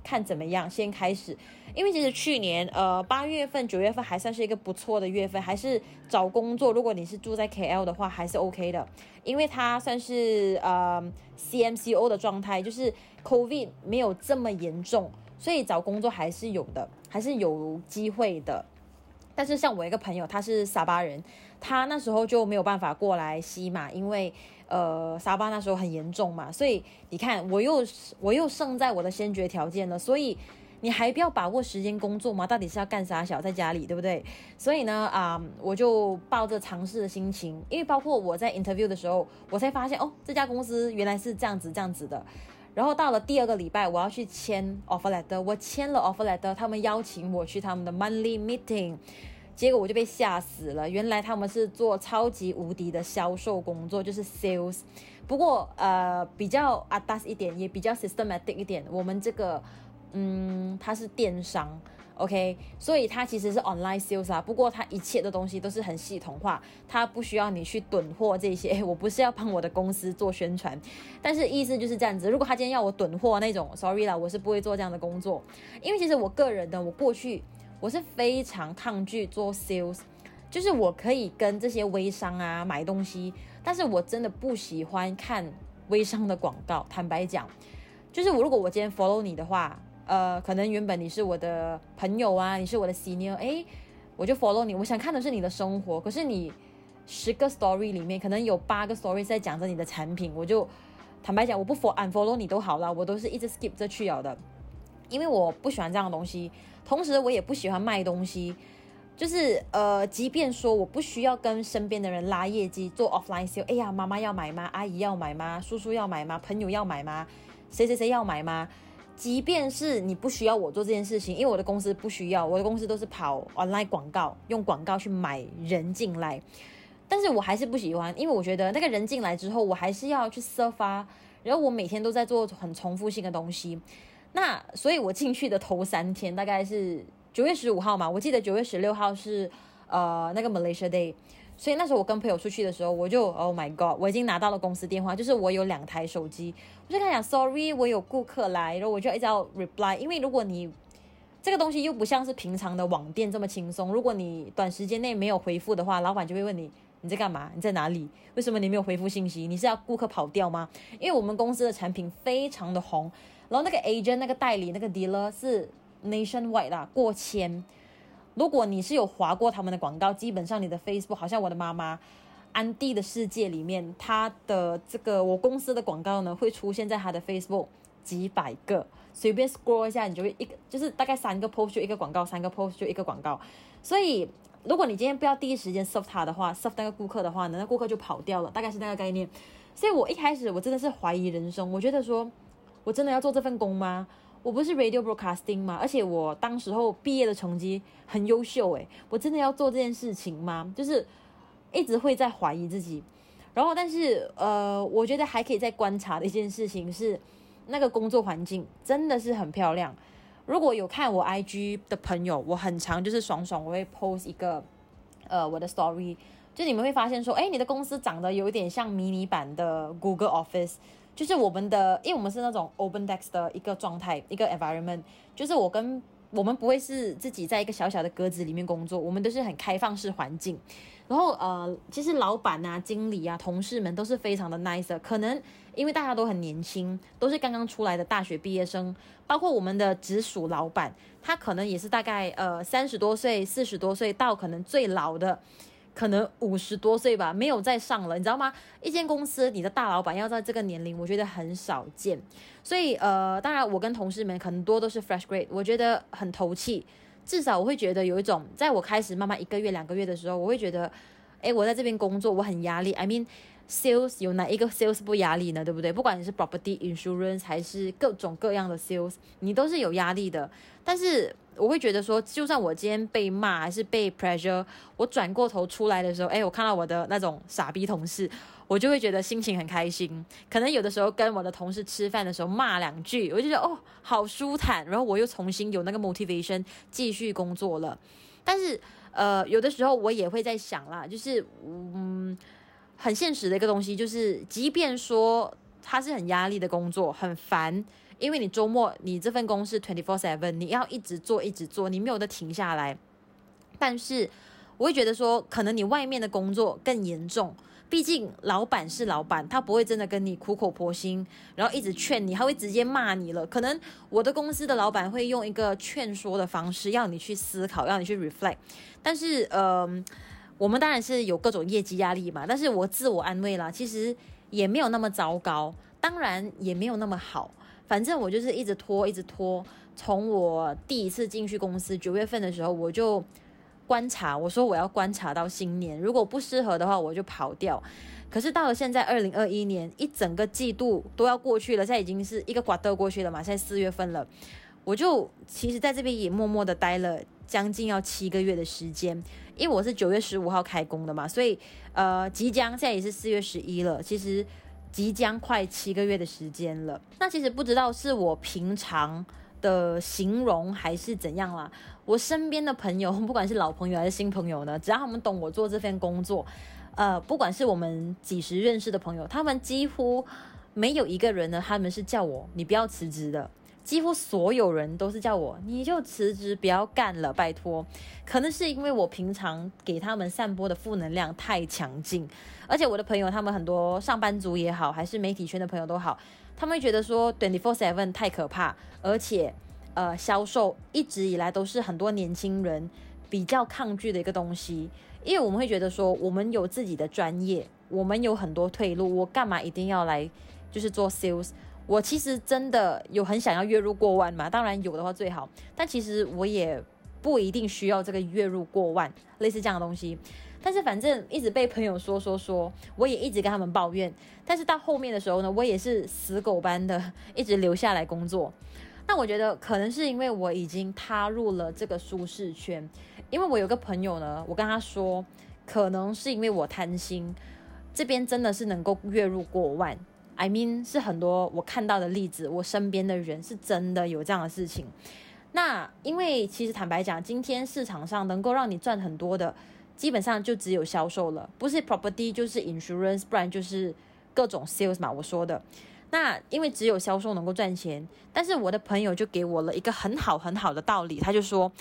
看怎么样先开始。因为其实去年呃八月份九月份还算是一个不错的月份，还是找工作，如果你是住在 KL 的话还是 OK 的，因为它算是呃 CMCO 的状态，就是 COVID 没有这么严重。所以找工作还是有的，还是有机会的。但是像我一个朋友，他是沙巴人，他那时候就没有办法过来西马，因为呃沙巴那时候很严重嘛。所以你看，我又我又胜在我的先决条件了。所以你还不要把握时间工作吗？到底是要干啥小在家里，对不对？所以呢，啊、我就抱着尝试的心情，因为包括我在 interview 的时候，我才发现哦，这家公司原来是这样子这样子的。然后到了第二个礼拜，我要去签 offer letter，我签了 offer letter，他们邀请我去他们的 monthly meeting，结果我就被吓死了。原来他们是做超级无敌的销售工作，就是 sales。不过呃比较 atas 一点，也比较 systematic 一点。我们这个嗯，它是电商。OK，所以它其实是 online sales 啊，不过它一切的东西都是很系统化，它不需要你去囤货这些。我不是要帮我的公司做宣传，但是意思就是这样子。如果他今天要我囤货那种，sorry 啦，我是不会做这样的工作，因为其实我个人的，我过去我是非常抗拒做 sales，就是我可以跟这些微商啊买东西，但是我真的不喜欢看微商的广告。坦白讲，就是我如果我今天 follow 你的话。呃，可能原本你是我的朋友啊，你是我的 senior，哎，我就 follow 你。我想看的是你的生活，可是你十个 story 里面可能有八个 story 在讲着你的产品，我就坦白讲，我不 follow unfollow 你都好了，我都是一直 skip 这去了的，因为我不喜欢这样的东西，同时我也不喜欢卖东西。就是呃，即便说我不需要跟身边的人拉业绩做 offline sale，哎呀，妈妈要买吗？阿姨要买吗？叔叔要买吗？朋友要买吗？谁谁谁要买吗？即便是你不需要我做这件事情，因为我的公司不需要，我的公司都是跑 online 广告，用广告去买人进来，但是我还是不喜欢，因为我觉得那个人进来之后，我还是要去 serve 啊，然后我每天都在做很重复性的东西，那所以我进去的头三天大概是。九月十五号嘛，我记得九月十六号是呃那个 Malaysia Day，所以那时候我跟朋友出去的时候，我就 Oh my God，我已经拿到了公司电话，就是我有两台手机，我就跟他讲 Sorry，我有顾客来，然后我就一直要 reply，因为如果你这个东西又不像是平常的网店这么轻松，如果你短时间内没有回复的话，老板就会问你你在干嘛？你在哪里？为什么你没有回复信息？你是要顾客跑掉吗？因为我们公司的产品非常的红，然后那个 agent 那个代理那个 dealer 是。Nationwide 啦，过千。如果你是有划过他们的广告，基本上你的 Facebook，好像我的妈妈安迪的世界里面，她的这个我公司的广告呢，会出现在她的 Facebook 几百个，随便 scroll 一下，你就会一个，就是大概三个 post 就一个广告，三个 post 就一个广告。所以，如果你今天不要第一时间 serve 他的话，serve 那个顾客的话呢，那顾客就跑掉了，大概是那个概念。所以我一开始我真的是怀疑人生，我觉得说我真的要做这份工吗？我不是 radio broadcasting 吗？而且我当时候毕业的成绩很优秀诶，我真的要做这件事情吗？就是一直会在怀疑自己。然后，但是呃，我觉得还可以再观察的一件事情是，那个工作环境真的是很漂亮。如果有看我 IG 的朋友，我很常就是爽爽，我会 post 一个呃我的 story，就你们会发现说，诶，你的公司长得有点像迷你版的 Google Office。就是我们的，因为我们是那种 open desk 的一个状态，一个 environment。就是我跟我们不会是自己在一个小小的格子里面工作，我们都是很开放式环境。然后呃，其实老板啊、经理啊、同事们都是非常的 nice。可能因为大家都很年轻，都是刚刚出来的大学毕业生，包括我们的直属老板，他可能也是大概呃三十多岁、四十多岁到可能最老的。可能五十多岁吧，没有再上了，你知道吗？一间公司，你的大老板要在这个年龄，我觉得很少见。所以，呃，当然，我跟同事们很多都是 fresh grade，我觉得很投契。至少我会觉得有一种，在我开始慢慢一个月、两个月的时候，我会觉得，诶，我在这边工作，我很压力。I mean。Sales 有哪一个 sales 不压力呢？对不对？不管你是 property insurance 还是各种各样的 sales，你都是有压力的。但是我会觉得说，就算我今天被骂还是被 pressure，我转过头出来的时候，哎，我看到我的那种傻逼同事，我就会觉得心情很开心。可能有的时候跟我的同事吃饭的时候骂两句，我就觉得哦，好舒坦。然后我又重新有那个 motivation 继续工作了。但是呃，有的时候我也会在想啦，就是嗯。很现实的一个东西，就是即便说它是很压力的工作，很烦，因为你周末你这份工是 twenty four seven，你要一直做一直做，你没有得停下来。但是我会觉得说，可能你外面的工作更严重，毕竟老板是老板，他不会真的跟你苦口婆心，然后一直劝你，他会直接骂你了。可能我的公司的老板会用一个劝说的方式，要你去思考，要你去 reflect。但是，嗯、呃。我们当然是有各种业绩压力嘛，但是我自我安慰啦，其实也没有那么糟糕，当然也没有那么好，反正我就是一直拖，一直拖。从我第一次进去公司九月份的时候，我就观察，我说我要观察到新年，如果不适合的话，我就跑掉。可是到了现在二零二一年，一整个季度都要过去了，现在已经是一个瓜豆过去了嘛，现在四月份了，我就其实在这边也默默的待了将近要七个月的时间。因为我是九月十五号开工的嘛，所以呃，即将现在也是四月十一了，其实即将快七个月的时间了。那其实不知道是我平常的形容还是怎样啦。我身边的朋友，不管是老朋友还是新朋友呢，只要他们懂我做这份工作，呃，不管是我们几时认识的朋友，他们几乎没有一个人呢，他们是叫我你不要辞职的。几乎所有人都是叫我，你就辞职，不要干了，拜托。可能是因为我平常给他们散播的负能量太强劲，而且我的朋友，他们很多上班族也好，还是媒体圈的朋友都好，他们会觉得说 twenty four seven 太可怕，而且呃，销售一直以来都是很多年轻人比较抗拒的一个东西，因为我们会觉得说，我们有自己的专业，我们有很多退路，我干嘛一定要来就是做 sales？我其实真的有很想要月入过万嘛，当然有的话最好，但其实我也不一定需要这个月入过万，类似这样的东西。但是反正一直被朋友说说说，我也一直跟他们抱怨。但是到后面的时候呢，我也是死狗般的一直留下来工作。那我觉得可能是因为我已经踏入了这个舒适圈。因为我有个朋友呢，我跟他说，可能是因为我贪心，这边真的是能够月入过万。I mean 是很多我看到的例子，我身边的人是真的有这样的事情。那因为其实坦白讲，今天市场上能够让你赚很多的。基本上就只有销售了，不是 property 就是 insurance，不然就是各种 sales 嘛。我说的，那因为只有销售能够赚钱，但是我的朋友就给我了一个很好很好的道理，他就说，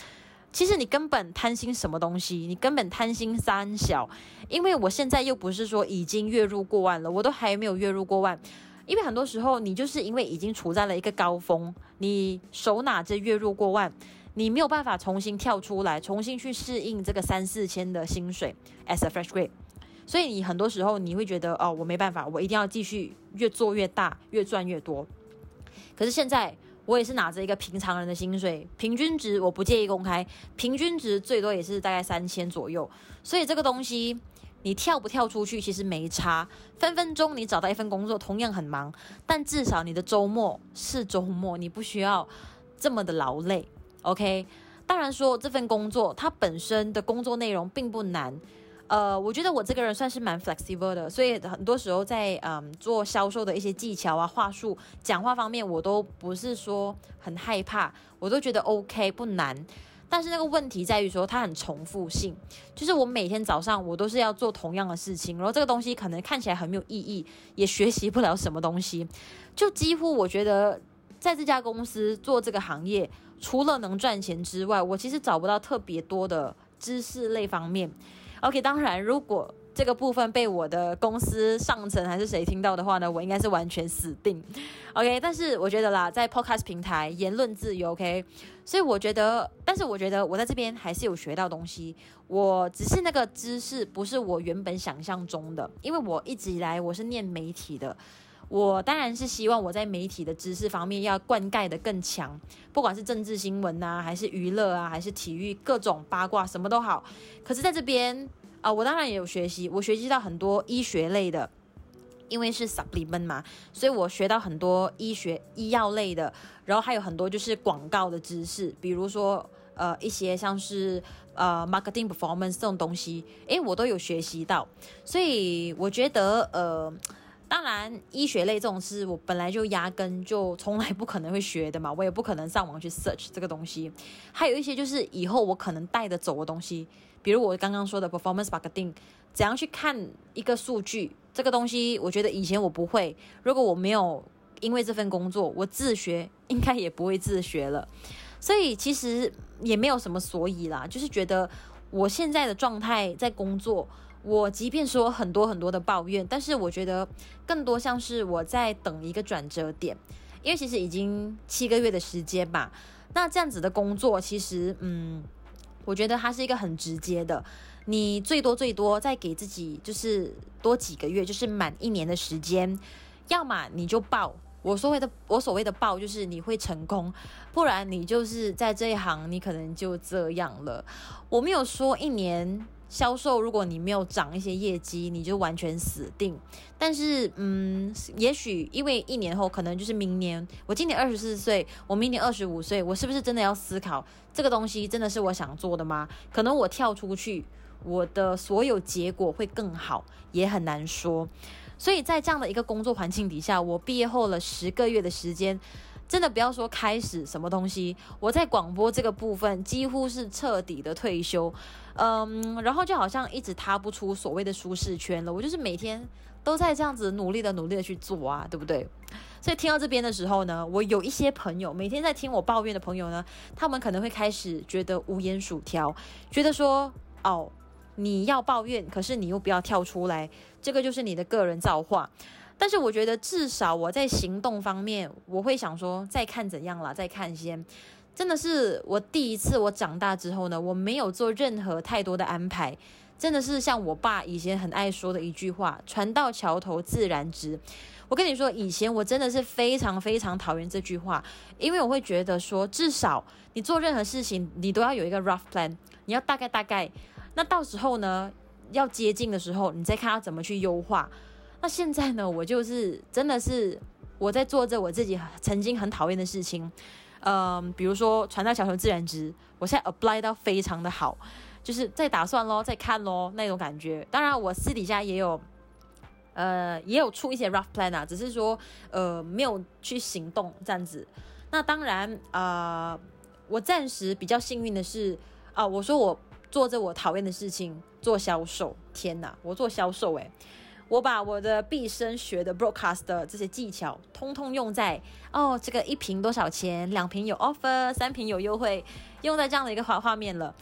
其实你根本贪心什么东西，你根本贪心三小，因为我现在又不是说已经月入过万了，我都还没有月入过万，因为很多时候你就是因为已经处在了一个高峰，你手拿着月入过万。你没有办法重新跳出来，重新去适应这个三四千的薪水，as a fresh grade，所以你很多时候你会觉得哦，我没办法，我一定要继续越做越大，越赚越多。可是现在我也是拿着一个平常人的薪水，平均值我不介意公开，平均值最多也是大概三千左右。所以这个东西你跳不跳出去其实没差，分分钟你找到一份工作同样很忙，但至少你的周末是周末，你不需要这么的劳累。OK，当然说这份工作它本身的工作内容并不难，呃，我觉得我这个人算是蛮 flexible 的，所以很多时候在嗯做销售的一些技巧啊、话术、讲话方面，我都不是说很害怕，我都觉得 OK 不难。但是那个问题在于说它很重复性，就是我每天早上我都是要做同样的事情，然后这个东西可能看起来很没有意义，也学习不了什么东西，就几乎我觉得在这家公司做这个行业。除了能赚钱之外，我其实找不到特别多的知识类方面。OK，当然，如果这个部分被我的公司上层还是谁听到的话呢，我应该是完全死定。OK，但是我觉得啦，在 Podcast 平台言论自由，OK，所以我觉得，但是我觉得我在这边还是有学到东西。我只是那个知识不是我原本想象中的，因为我一直以来我是念媒体的。我当然是希望我在媒体的知识方面要灌溉得更强，不管是政治新闻啊，还是娱乐啊，还是体育各种八卦，什么都好。可是在这边啊、我当然也有学习，我学习到很多医学类的，因为是 supplement 嘛，所以我学到很多医学医药类的，然后还有很多就是广告的知识，比如说呃一些像是呃 marketing performance 这种东西，诶，我都有学习到，所以我觉得呃。当然，医学类这种事我本来就压根就从来不可能会学的嘛，我也不可能上网去 search 这个东西。还有一些就是以后我可能带得走的东西，比如我刚刚说的 performance marketing，怎样去看一个数据，这个东西我觉得以前我不会。如果我没有因为这份工作我自学，应该也不会自学了。所以其实也没有什么所以啦，就是觉得我现在的状态在工作。我即便说很多很多的抱怨，但是我觉得更多像是我在等一个转折点，因为其实已经七个月的时间吧。那这样子的工作，其实嗯，我觉得它是一个很直接的，你最多最多再给自己就是多几个月，就是满一年的时间，要么你就爆。我所谓的我所谓的爆，就是你会成功，不然你就是在这一行，你可能就这样了。我没有说一年。销售，如果你没有涨一些业绩，你就完全死定。但是，嗯，也许因为一年后可能就是明年，我今年二十四岁，我明年二十五岁，我是不是真的要思考这个东西真的是我想做的吗？可能我跳出去，我的所有结果会更好，也很难说。所以在这样的一个工作环境底下，我毕业后了十个月的时间。真的不要说开始什么东西，我在广播这个部分几乎是彻底的退休，嗯，然后就好像一直踏不出所谓的舒适圈了。我就是每天都在这样子努力的努力的去做啊，对不对？所以听到这边的时候呢，我有一些朋友每天在听我抱怨的朋友呢，他们可能会开始觉得无烟薯条，觉得说哦，你要抱怨，可是你又不要跳出来，这个就是你的个人造化。但是我觉得，至少我在行动方面，我会想说，再看怎样啦，再看先。真的是我第一次，我长大之后呢，我没有做任何太多的安排，真的是像我爸以前很爱说的一句话：“船到桥头自然直。”我跟你说，以前我真的是非常非常讨厌这句话，因为我会觉得说，至少你做任何事情，你都要有一个 rough plan，你要大概大概，那到时候呢，要接近的时候，你再看要怎么去优化。那现在呢，我就是真的是我在做着我自己曾经很讨厌的事情，嗯，比如说船到小球自然直，我现在 apply 到非常的好，就是在打算咯，在看咯那种感觉。当然，我私底下也有。呃，也有出一些 rough plan 啊，只是说呃没有去行动这样子。那当然啊、呃，我暂时比较幸运的是啊、我说我做着我讨厌的事情，做销售。天哪，我做销售诶、我把我的毕生学的 broadcast 的这些技巧，通通用在哦这个一瓶多少钱，两瓶有 offer，三瓶有优惠，用在这样的一个画画面了。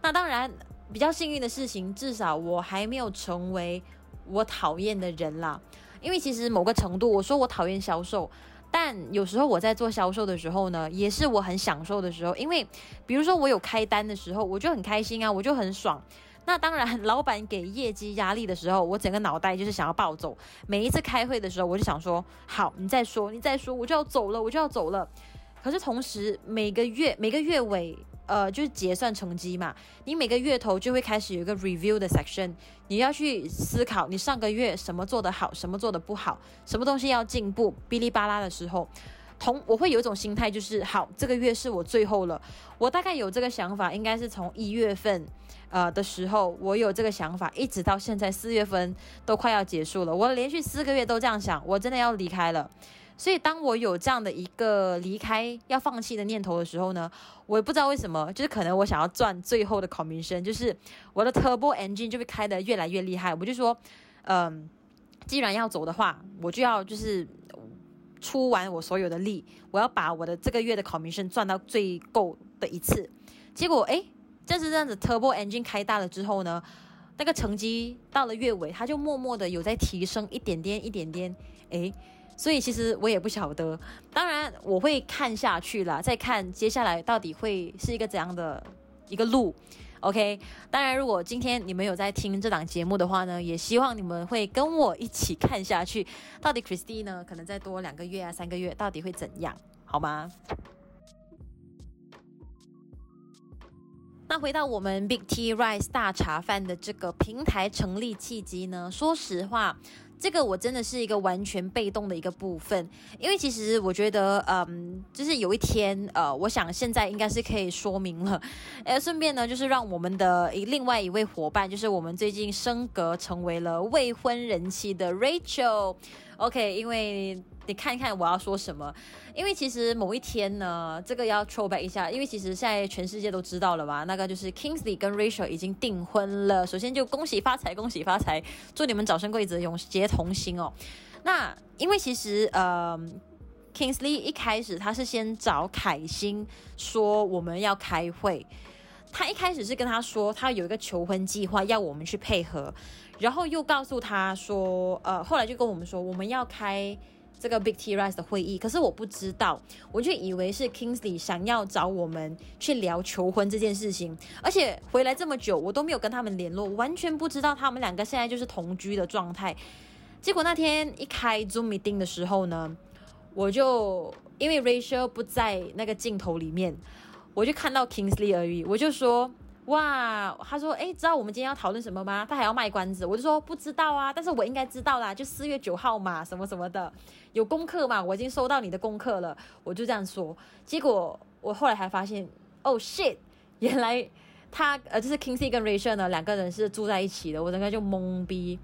那当然比较幸运的事情，至少我还没有成为。我讨厌的人啦，因为其实某个程度，我说我讨厌销售，但有时候我在做销售的时候呢，也是我很享受的时候。因为比如说我有开单的时候，我就很开心啊，我就很爽。那当然，老板给业绩压力的时候，我整个脑袋就是想要暴走。每一次开会的时候，我就想说，好，你再说，你再说，我就要走了，我就要走了。可是同时，每个月每个月尾。呃，就是结算成绩嘛，你每个月头就会开始有一个 review 的 section，你要去思考你上个月什么做得好，什么做得不好，什么东西要进步，哔哩吧啦的时候，同我会有一种心态，就是好，这个月是我最后了。我大概有这个想法，应该是从一月份呃的时候，我有这个想法，一直到现在四月份都快要结束了，我连续四个月都这样想，我真的要离开了。所以，当我有这样的一个离开、要放弃的念头的时候呢，我也不知道为什么，就是可能我想要赚最后的 commission，就是我的 turbo engine 就会开得越来越厉害。我就说，嗯，既然要走的话，我就要就是出完我所有的力，我要把我的这个月的 commission 赚到最够的一次。结果，诶，正是这样子，turbo engine 开大了之后呢，那个成绩到了月尾，它就默默的有在提升一点点、一点点，诶。所以其实我也不晓得，当然我会看下去啦，再看接下来到底会是一个怎样的一个路，OK？当然，如果今天你们有在听这档节目的话呢，也希望你们会跟我一起看下去，到底 Christine 呢，可能再多两个月啊、三个月，到底会怎样，好吗？那回到我们 Big Tea Rice 大茶饭的这个平台成立契机呢，说实话。这个我真的是一个完全被动的一个部分，因为其实我觉得，嗯，就是有一天，呃，我想现在应该是可以说明了，呃，顺便呢，就是让我们的另外一位伙伴，就是我们最近升格成为了未婚人妻的 Rachel OK，因为。你看一看我要说什么，因为其实某一天呢，这个要筹备一下，因为其实现在全世界都知道了吧，那个就是 Kingsley 跟 Rachel 已经订婚了。首先就恭喜发财，恭喜发财，祝你们早生贵子，永结同心哦。那因为其实呃，Kingsley 一开始他是先找凯欣说我们要开会，他一开始是跟他说他有一个求婚计划要我们去配合，然后又告诉他说，呃，后来就跟我们说我们要开。这个 Big T Rise 的会议，可是我不知道，我就以为是 Kingsley 想要找我们去聊求婚这件事情，而且回来这么久，我都没有跟他们联络，完全不知道他们两个现在就是同居的状态。结果那天一开 Zoom meeting 的时候呢，我就因为 Rachel 不在那个镜头里面，我就看到 Kingsley 而已，我就说。哇，他说，哎，知道我们今天要讨论什么吗？他还要卖关子，我就说不知道啊，但是我应该知道啦，就四月九号嘛，什么什么的，有功课嘛，我已经收到你的功课了，我就这样说。结果我后来还发现，哦 shit，原来他呃就是 Kingsley 跟 Rachel 呢两个人是住在一起的，我整个就懵逼。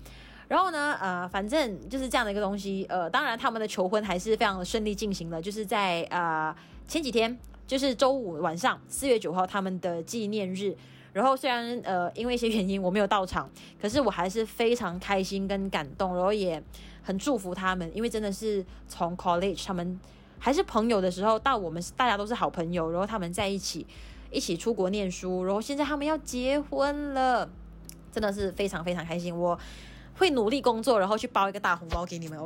然后呢，呃，反正就是这样的一个东西，呃，当然他们的求婚还是非常的顺利进行的，就是在呃前几天。就是周五晚上，四月九号他们的纪念日。然后虽然呃因为一些原因我没有到场，可是我还是非常开心跟感动，然后也很祝福他们，因为真的是从 college 他们还是朋友的时候，到我们大家都是好朋友，然后他们在一起一起出国念书，然后现在他们要结婚了，真的是非常非常开心。我会努力工作，然后去包一个大红包给你们。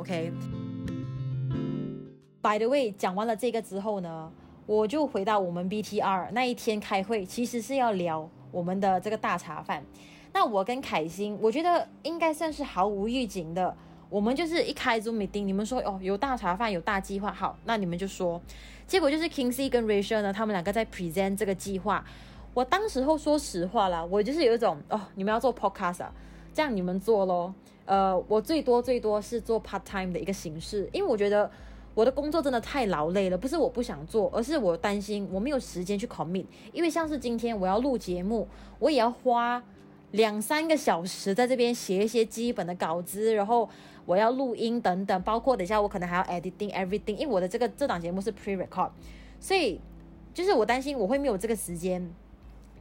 OK？By the way，讲完了这个之后呢，我就回到我们 BTR 那一天开会，其实是要聊我们的这个大茶饭。那我跟凯欣，我觉得应该算是毫无预警的。我们就是一开 Zoom 会议你们说哦有大茶饭有大计划，好，那你们就说。结果就是 Kingsley 跟 Rachel 呢，他们两个在 present 这个计划。我当时候说实话啦，我就是有一种哦，你们要做 podcast 啊，这样你们做咯。呃，我最多最多是做 part time 的一个形式，因为我觉得我的工作真的太劳累了，不是我不想做，而是我担心我没有时间去 commit。因为像是今天我要录节目，我也要花。两三个小时在这边写一些基本的稿子，然后我要录音等等，包括等一下我可能还要 editing everything，因为我的这个这档节目是 pre-record，所以就是我担心我会没有这个时间，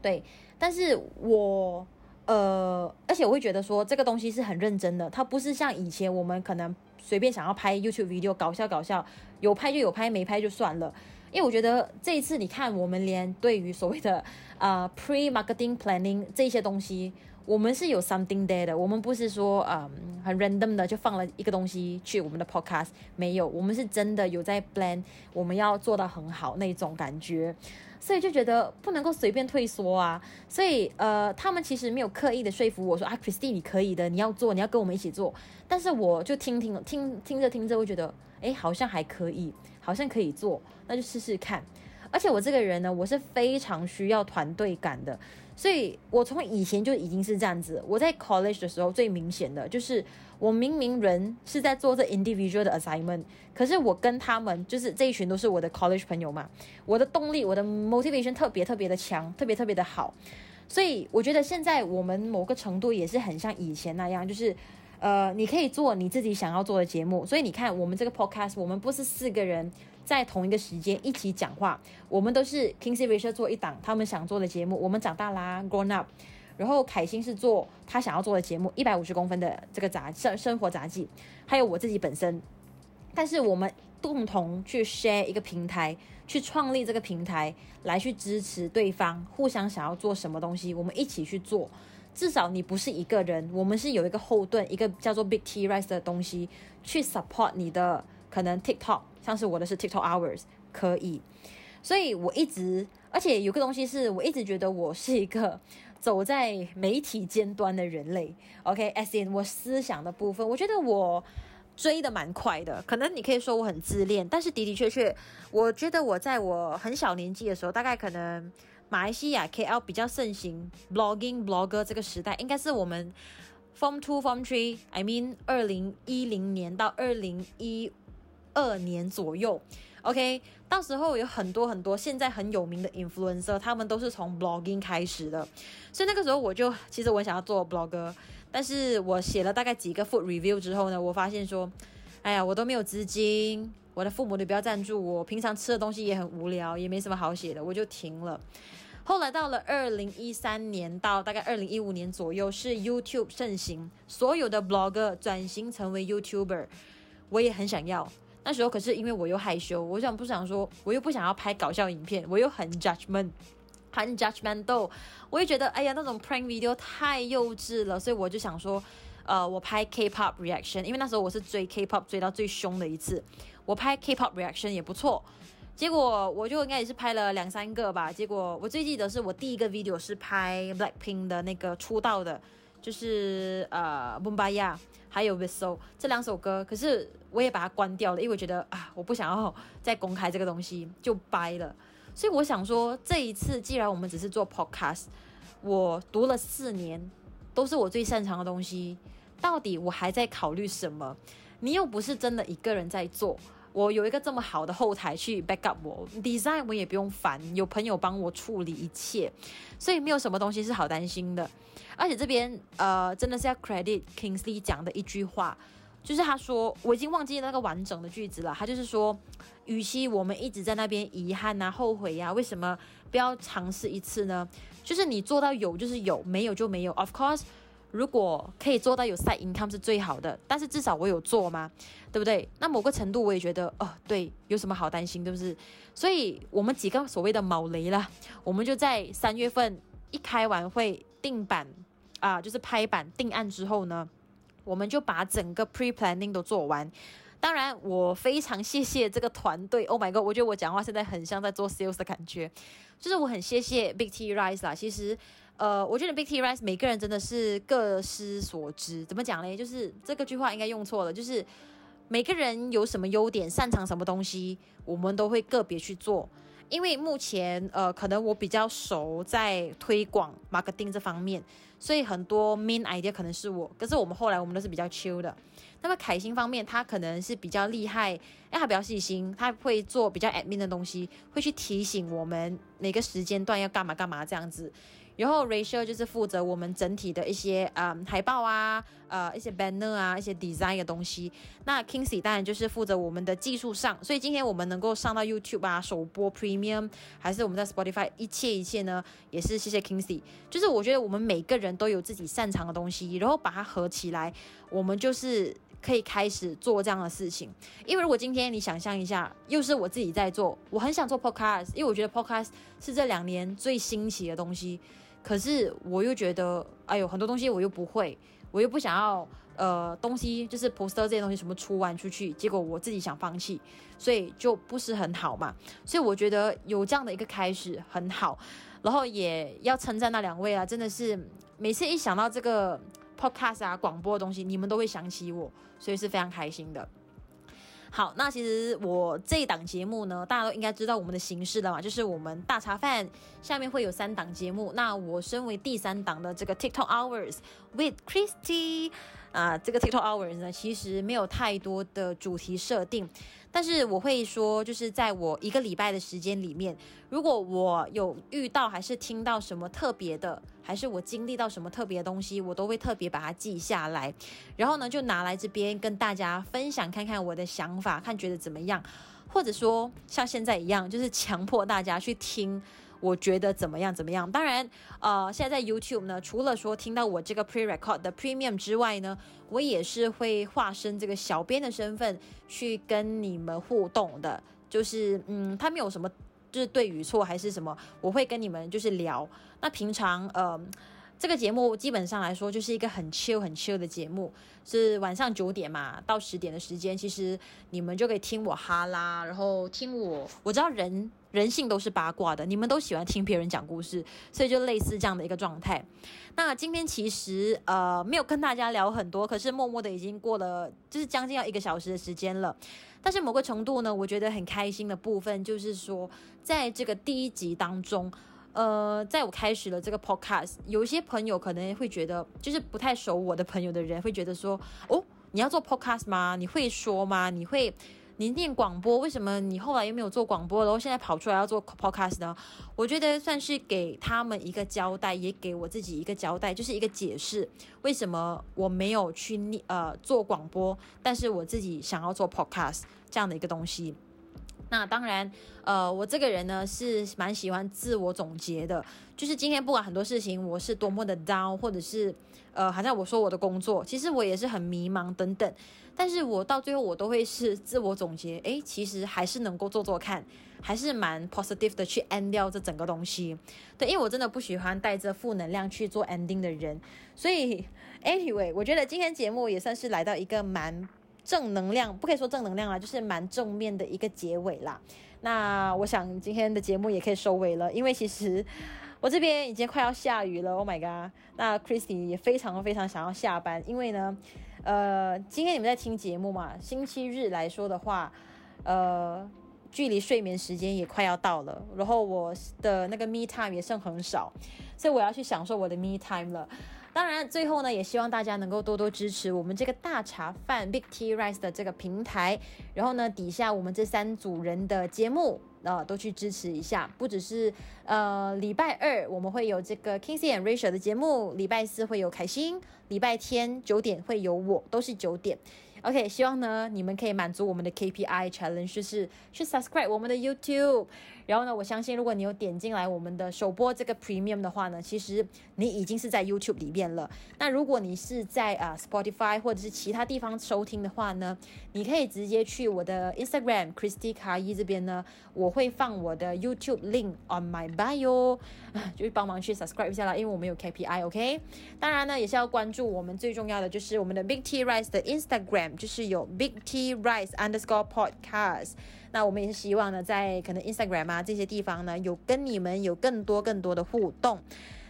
对，但是我呃，而且我会觉得说这个东西是很认真的，它不是像以前我们可能随便想要拍 YouTube video 搞笑搞笑，有拍就有拍，没拍就算了。因为我觉得这一次，你看，我们连对于所谓的呃 pre-marketing planning 这些东西，我们是有 something there 的。我们不是说嗯很 random 的就放了一个东西去我们的 podcast，没有，我们是真的有在 plan，我们要做到很好那种感觉。所以就觉得不能够随便退缩啊。所以呃，他们其实没有刻意的说服我说啊，Christie 你可以的，你要做，你要跟我们一起做。但是我就听听听听着听着，会觉得哎，好像还可以。好像可以做，那就试试看。而且我这个人呢，我是非常需要团队感的，所以我从以前就已经是这样子。我在 college 的时候最明显的就是，我明明人是在做这 individual 的 assignment，可是我跟他们就是这一群都是我的 college 朋友嘛，我的动力，我的 motivation 特别特别的强，特别特别的好。所以我觉得现在我们某个程度也是很像以前那样，就是。呃，你可以做你自己想要做的节目，所以你看我们这个 podcast，我们不是四个人在同一个时间一起讲话，我们都是 Kingsley Rachel 做一档他们想做的节目，我们长大啦，grown up，然后凯欣是做他想要做的节目，一百五十公分的这个杂生生活杂技，还有我自己本身，但是我们共同去 share 一个平台，去创立这个平台来去支持对方，互相想要做什么东西，我们一起去做。至少你不是一个人，我们是有一个后盾，一个叫做 Big T Rise 的东西去 support 你的可能 TikTok，像是我的是 TikTok Hours 可以，所以我一直，而且有个东西是我一直觉得我是一个 走在媒体尖端的人类，OK，as in 我思想的部分，我觉得我追的蛮快的，可能你可以说我很自恋，但是的的确确，我觉得我在我很小年纪的时候，大概可能。马来西亚 KL 比较盛行 blogging blogger 这个时代，应该是我们 Form Two Form Three，I mean 二零一零年到二零一二年左右。OK，到时候有很多很多现在很有名的 influencer，他们都是从 blogging 开始的。所以那个时候我就其实我想要做 blogger，但是我写了大概几个 food review 之后呢，我发现说，哎呀，我都没有资金，我的父母都不要赞助我，平常吃的东西也很无聊，也没什么好写的，我就停了。后来到了二零一三年到大概二零一五年左右，是 YouTube 盛行，所有的 Blogger 转型成为 YouTuber，我也很想要。那时候可是因为我又害羞，我想不想说，我又不想要拍搞笑影片，我又很 judgment，很 judgmental，我又觉得哎呀那种 prank video 太幼稚了，所以我就想说，呃，我拍 K-pop reaction，因为那时候我是追 K-pop 追到最凶的一次，我拍 K-pop reaction 也不错。结果我就应该也是拍了两三个吧。结果我最记得是我第一个 video 是拍 Blackpink 的那个出道的，就是呃 Boombayah 还有 Whistle 这两首歌。可是我也把它关掉了，因为我觉得啊，我不想要再公开这个东西，就掰了。所以我想说，这一次既然我们只是做 podcast，我读了四年，都是我最擅长的东西，到底我还在考虑什么？你又不是真的一个人在做。我有一个这么好的后台去 back up 我 design，我也不用烦，有朋友帮我处理一切，所以没有什么东西是好担心的。而且这边呃，真的是要 credit Kingsley 讲的一句话，就是他说，我已经忘记那个完整的句子了，他就是说，与其我们一直在那边遗憾啊、后悔呀、啊，为什么不要尝试一次呢？就是你做到有就是有，没有就没有。Of course。如果可以做到有 side income 是最好的，但是至少我有做嘛，对不对？那某个程度我也觉得，哦，对，有什么好担心，对不对？所以我们几个所谓的毛雷啦，我们就在三月份一开完会定版啊，就是拍板定案之后呢，我们就把整个 pre planning 都做完。当然，我非常谢谢这个团队。Oh my god，我觉得我讲话现在很像在做 sales 的感觉。就是我很谢谢 Big T Rise 啦。其实，呃，我觉得 Big T Rice 每个人真的是各司所职。怎么讲嘞？就是这个句话应该用错了，就是每个人有什么优点，擅长什么东西，我们都会个别去做。因为目前呃，可能我比较熟在推广 marketing 这方面，所以很多 main idea 可能是我。可是我们后来我们都是比较 chill 的。那么凯欣方面，他可能是比较厉害，哎，他比较细心，他会做比较 admin 的东西，会去提醒我们哪个时间段要干嘛干嘛这样子。然后 Rachel 就是负责我们整体的一些嗯海报啊，呃一些 banner 啊，一些 design 的东西。那 Kingsley 当然就是负责我们的技术上，所以今天我们能够上到 YouTube 啊，首播 Premium，还是我们在 Spotify，一切一切呢，也是谢谢 Kingsley。就是我觉得我们每个人都有自己擅长的东西，然后把它合起来，我们就是可以开始做这样的事情。因为如果今天你想象一下，又是我自己在做，我很想做 Podcast，因为我觉得 Podcast 是这两年最新奇的东西。可是我又觉得，哎呦，很多东西我又不会，我又不想要，呃，东西就是 poster 这些东西什么出完出去，结果我自己想放弃，所以就不是很好嘛。所以我觉得有这样的一个开始很好，然后也要称赞那两位啊，真的是每次一想到这个 podcast 啊广播的东西，你们都会想起我，所以是非常开心的。好，那其实我这一档节目呢，大家都应该知道我们的形式了嘛，就是我们大茶饭下面会有三档节目。那我身为第三档的这个 TikTok Hours with Christy 啊，这个 TikTok Hours 呢，其实没有太多的主题设定。但是我会说，就是在我一个礼拜的时间里面，如果我有遇到还是听到什么特别的，还是我经历到什么特别的东西，我都会特别把它记下来，然后呢，就拿来这边跟大家分享，看看我的想法，看觉得怎么样，或者说像现在一样，就是强迫大家去听。我觉得怎么样？怎么样？当然，呃，现在在 YouTube 呢，除了说听到我这个 pre-record 的 premium 之外呢，我也是会化身这个小编的身份去跟你们互动的。就是，嗯，他没有什么就是对与错还是什么，我会跟你们就是聊。那平常，呃。这个节目基本上来说就是一个很 chill 很 chill 的节目，是晚上九点嘛到十点的时间，其实你们就可以听我哈拉，然后听我。我知道人人性都是八卦的，你们都喜欢听别人讲故事，所以就类似这样的一个状态。那今天其实呃没有跟大家聊很多，可是默默的已经过了就是将近要一个小时的时间了。但是某个程度呢，我觉得很开心的部分就是说，在这个第一集当中。呃，在我开始了这个 podcast，有一些朋友可能会觉得，就是不太熟我的朋友的人会觉得说，哦，你要做 podcast 吗？你会说吗？你会，你念广播，为什么你后来又没有做广播，然后现在跑出来要做 podcast 呢？我觉得算是给他们一个交代，也给我自己一个交代，就是一个解释，为什么我没有去念呃做广播，但是我自己想要做 podcast 这样的一个东西。那当然，呃，我这个人呢是蛮喜欢自我总结的，就是今天不管很多事情我是多么的 down，或者是呃，好像我说我的工作，其实我也是很迷茫等等，但是我到最后我都会是自我总结，诶，其实还是能够做做看，还是蛮 positive 的去 end 掉这整个东西，对，因为我真的不喜欢带着负能量去做 ending 的人，所以 anyway，我觉得今天节目也算是来到一个蛮。正能量，不可以说正能量啊，就是蛮正面的一个结尾啦。那我想今天的节目也可以收尾了，因为其实我这边已经快要下雨了。Oh my god！那 Christy 也非常非常想要下班，因为呢，呃，今天你们在听节目嘛，星期日来说的话，呃，距离睡眠时间也快要到了，然后我的那个 me time 也剩很少，所以我要去享受我的 me time 了。当然，最后呢，也希望大家能够多多支持我们这个大茶饭 Big Tea Rice 的这个平台。然后呢，底下我们这三组人的节目，呃，都去支持一下。不只是呃，礼拜二我们会有这个 Kingsley and Rachel 的节目，礼拜四会有凯欣，礼拜天九点会有我，都是九点。OK，希望呢你们可以满足我们的 KPI challenge，就是去 subscribe 我们的 YouTube。然后呢，我相信如果你有点进来我们的首播这个 Premium 的话呢，其实你已经是在 YouTube 里面了。那如果你是在啊、Spotify 或者是其他地方收听的话呢，你可以直接去我的 Instagram Christy 卡伊这边呢，我会放我的 YouTube link on my bio，就是帮忙去 subscribe 一下啦，因为我们有 KPI。OK，当然呢也是要关注我们最重要的就是我们的 Big T Rice 的 Instagram。就是有 Big T Rice Underscore Podcast，那我们也是希望呢，在可能 Instagram 啊这些地方呢，有跟你们有更多更多的互动。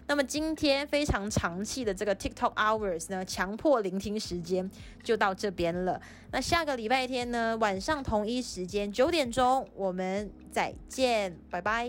那么今天非常长期的这个 TikTok Hours 呢，强迫聆听时间就到这边了。那下个礼拜天呢，晚上同一时间九点钟，我们再见，拜拜。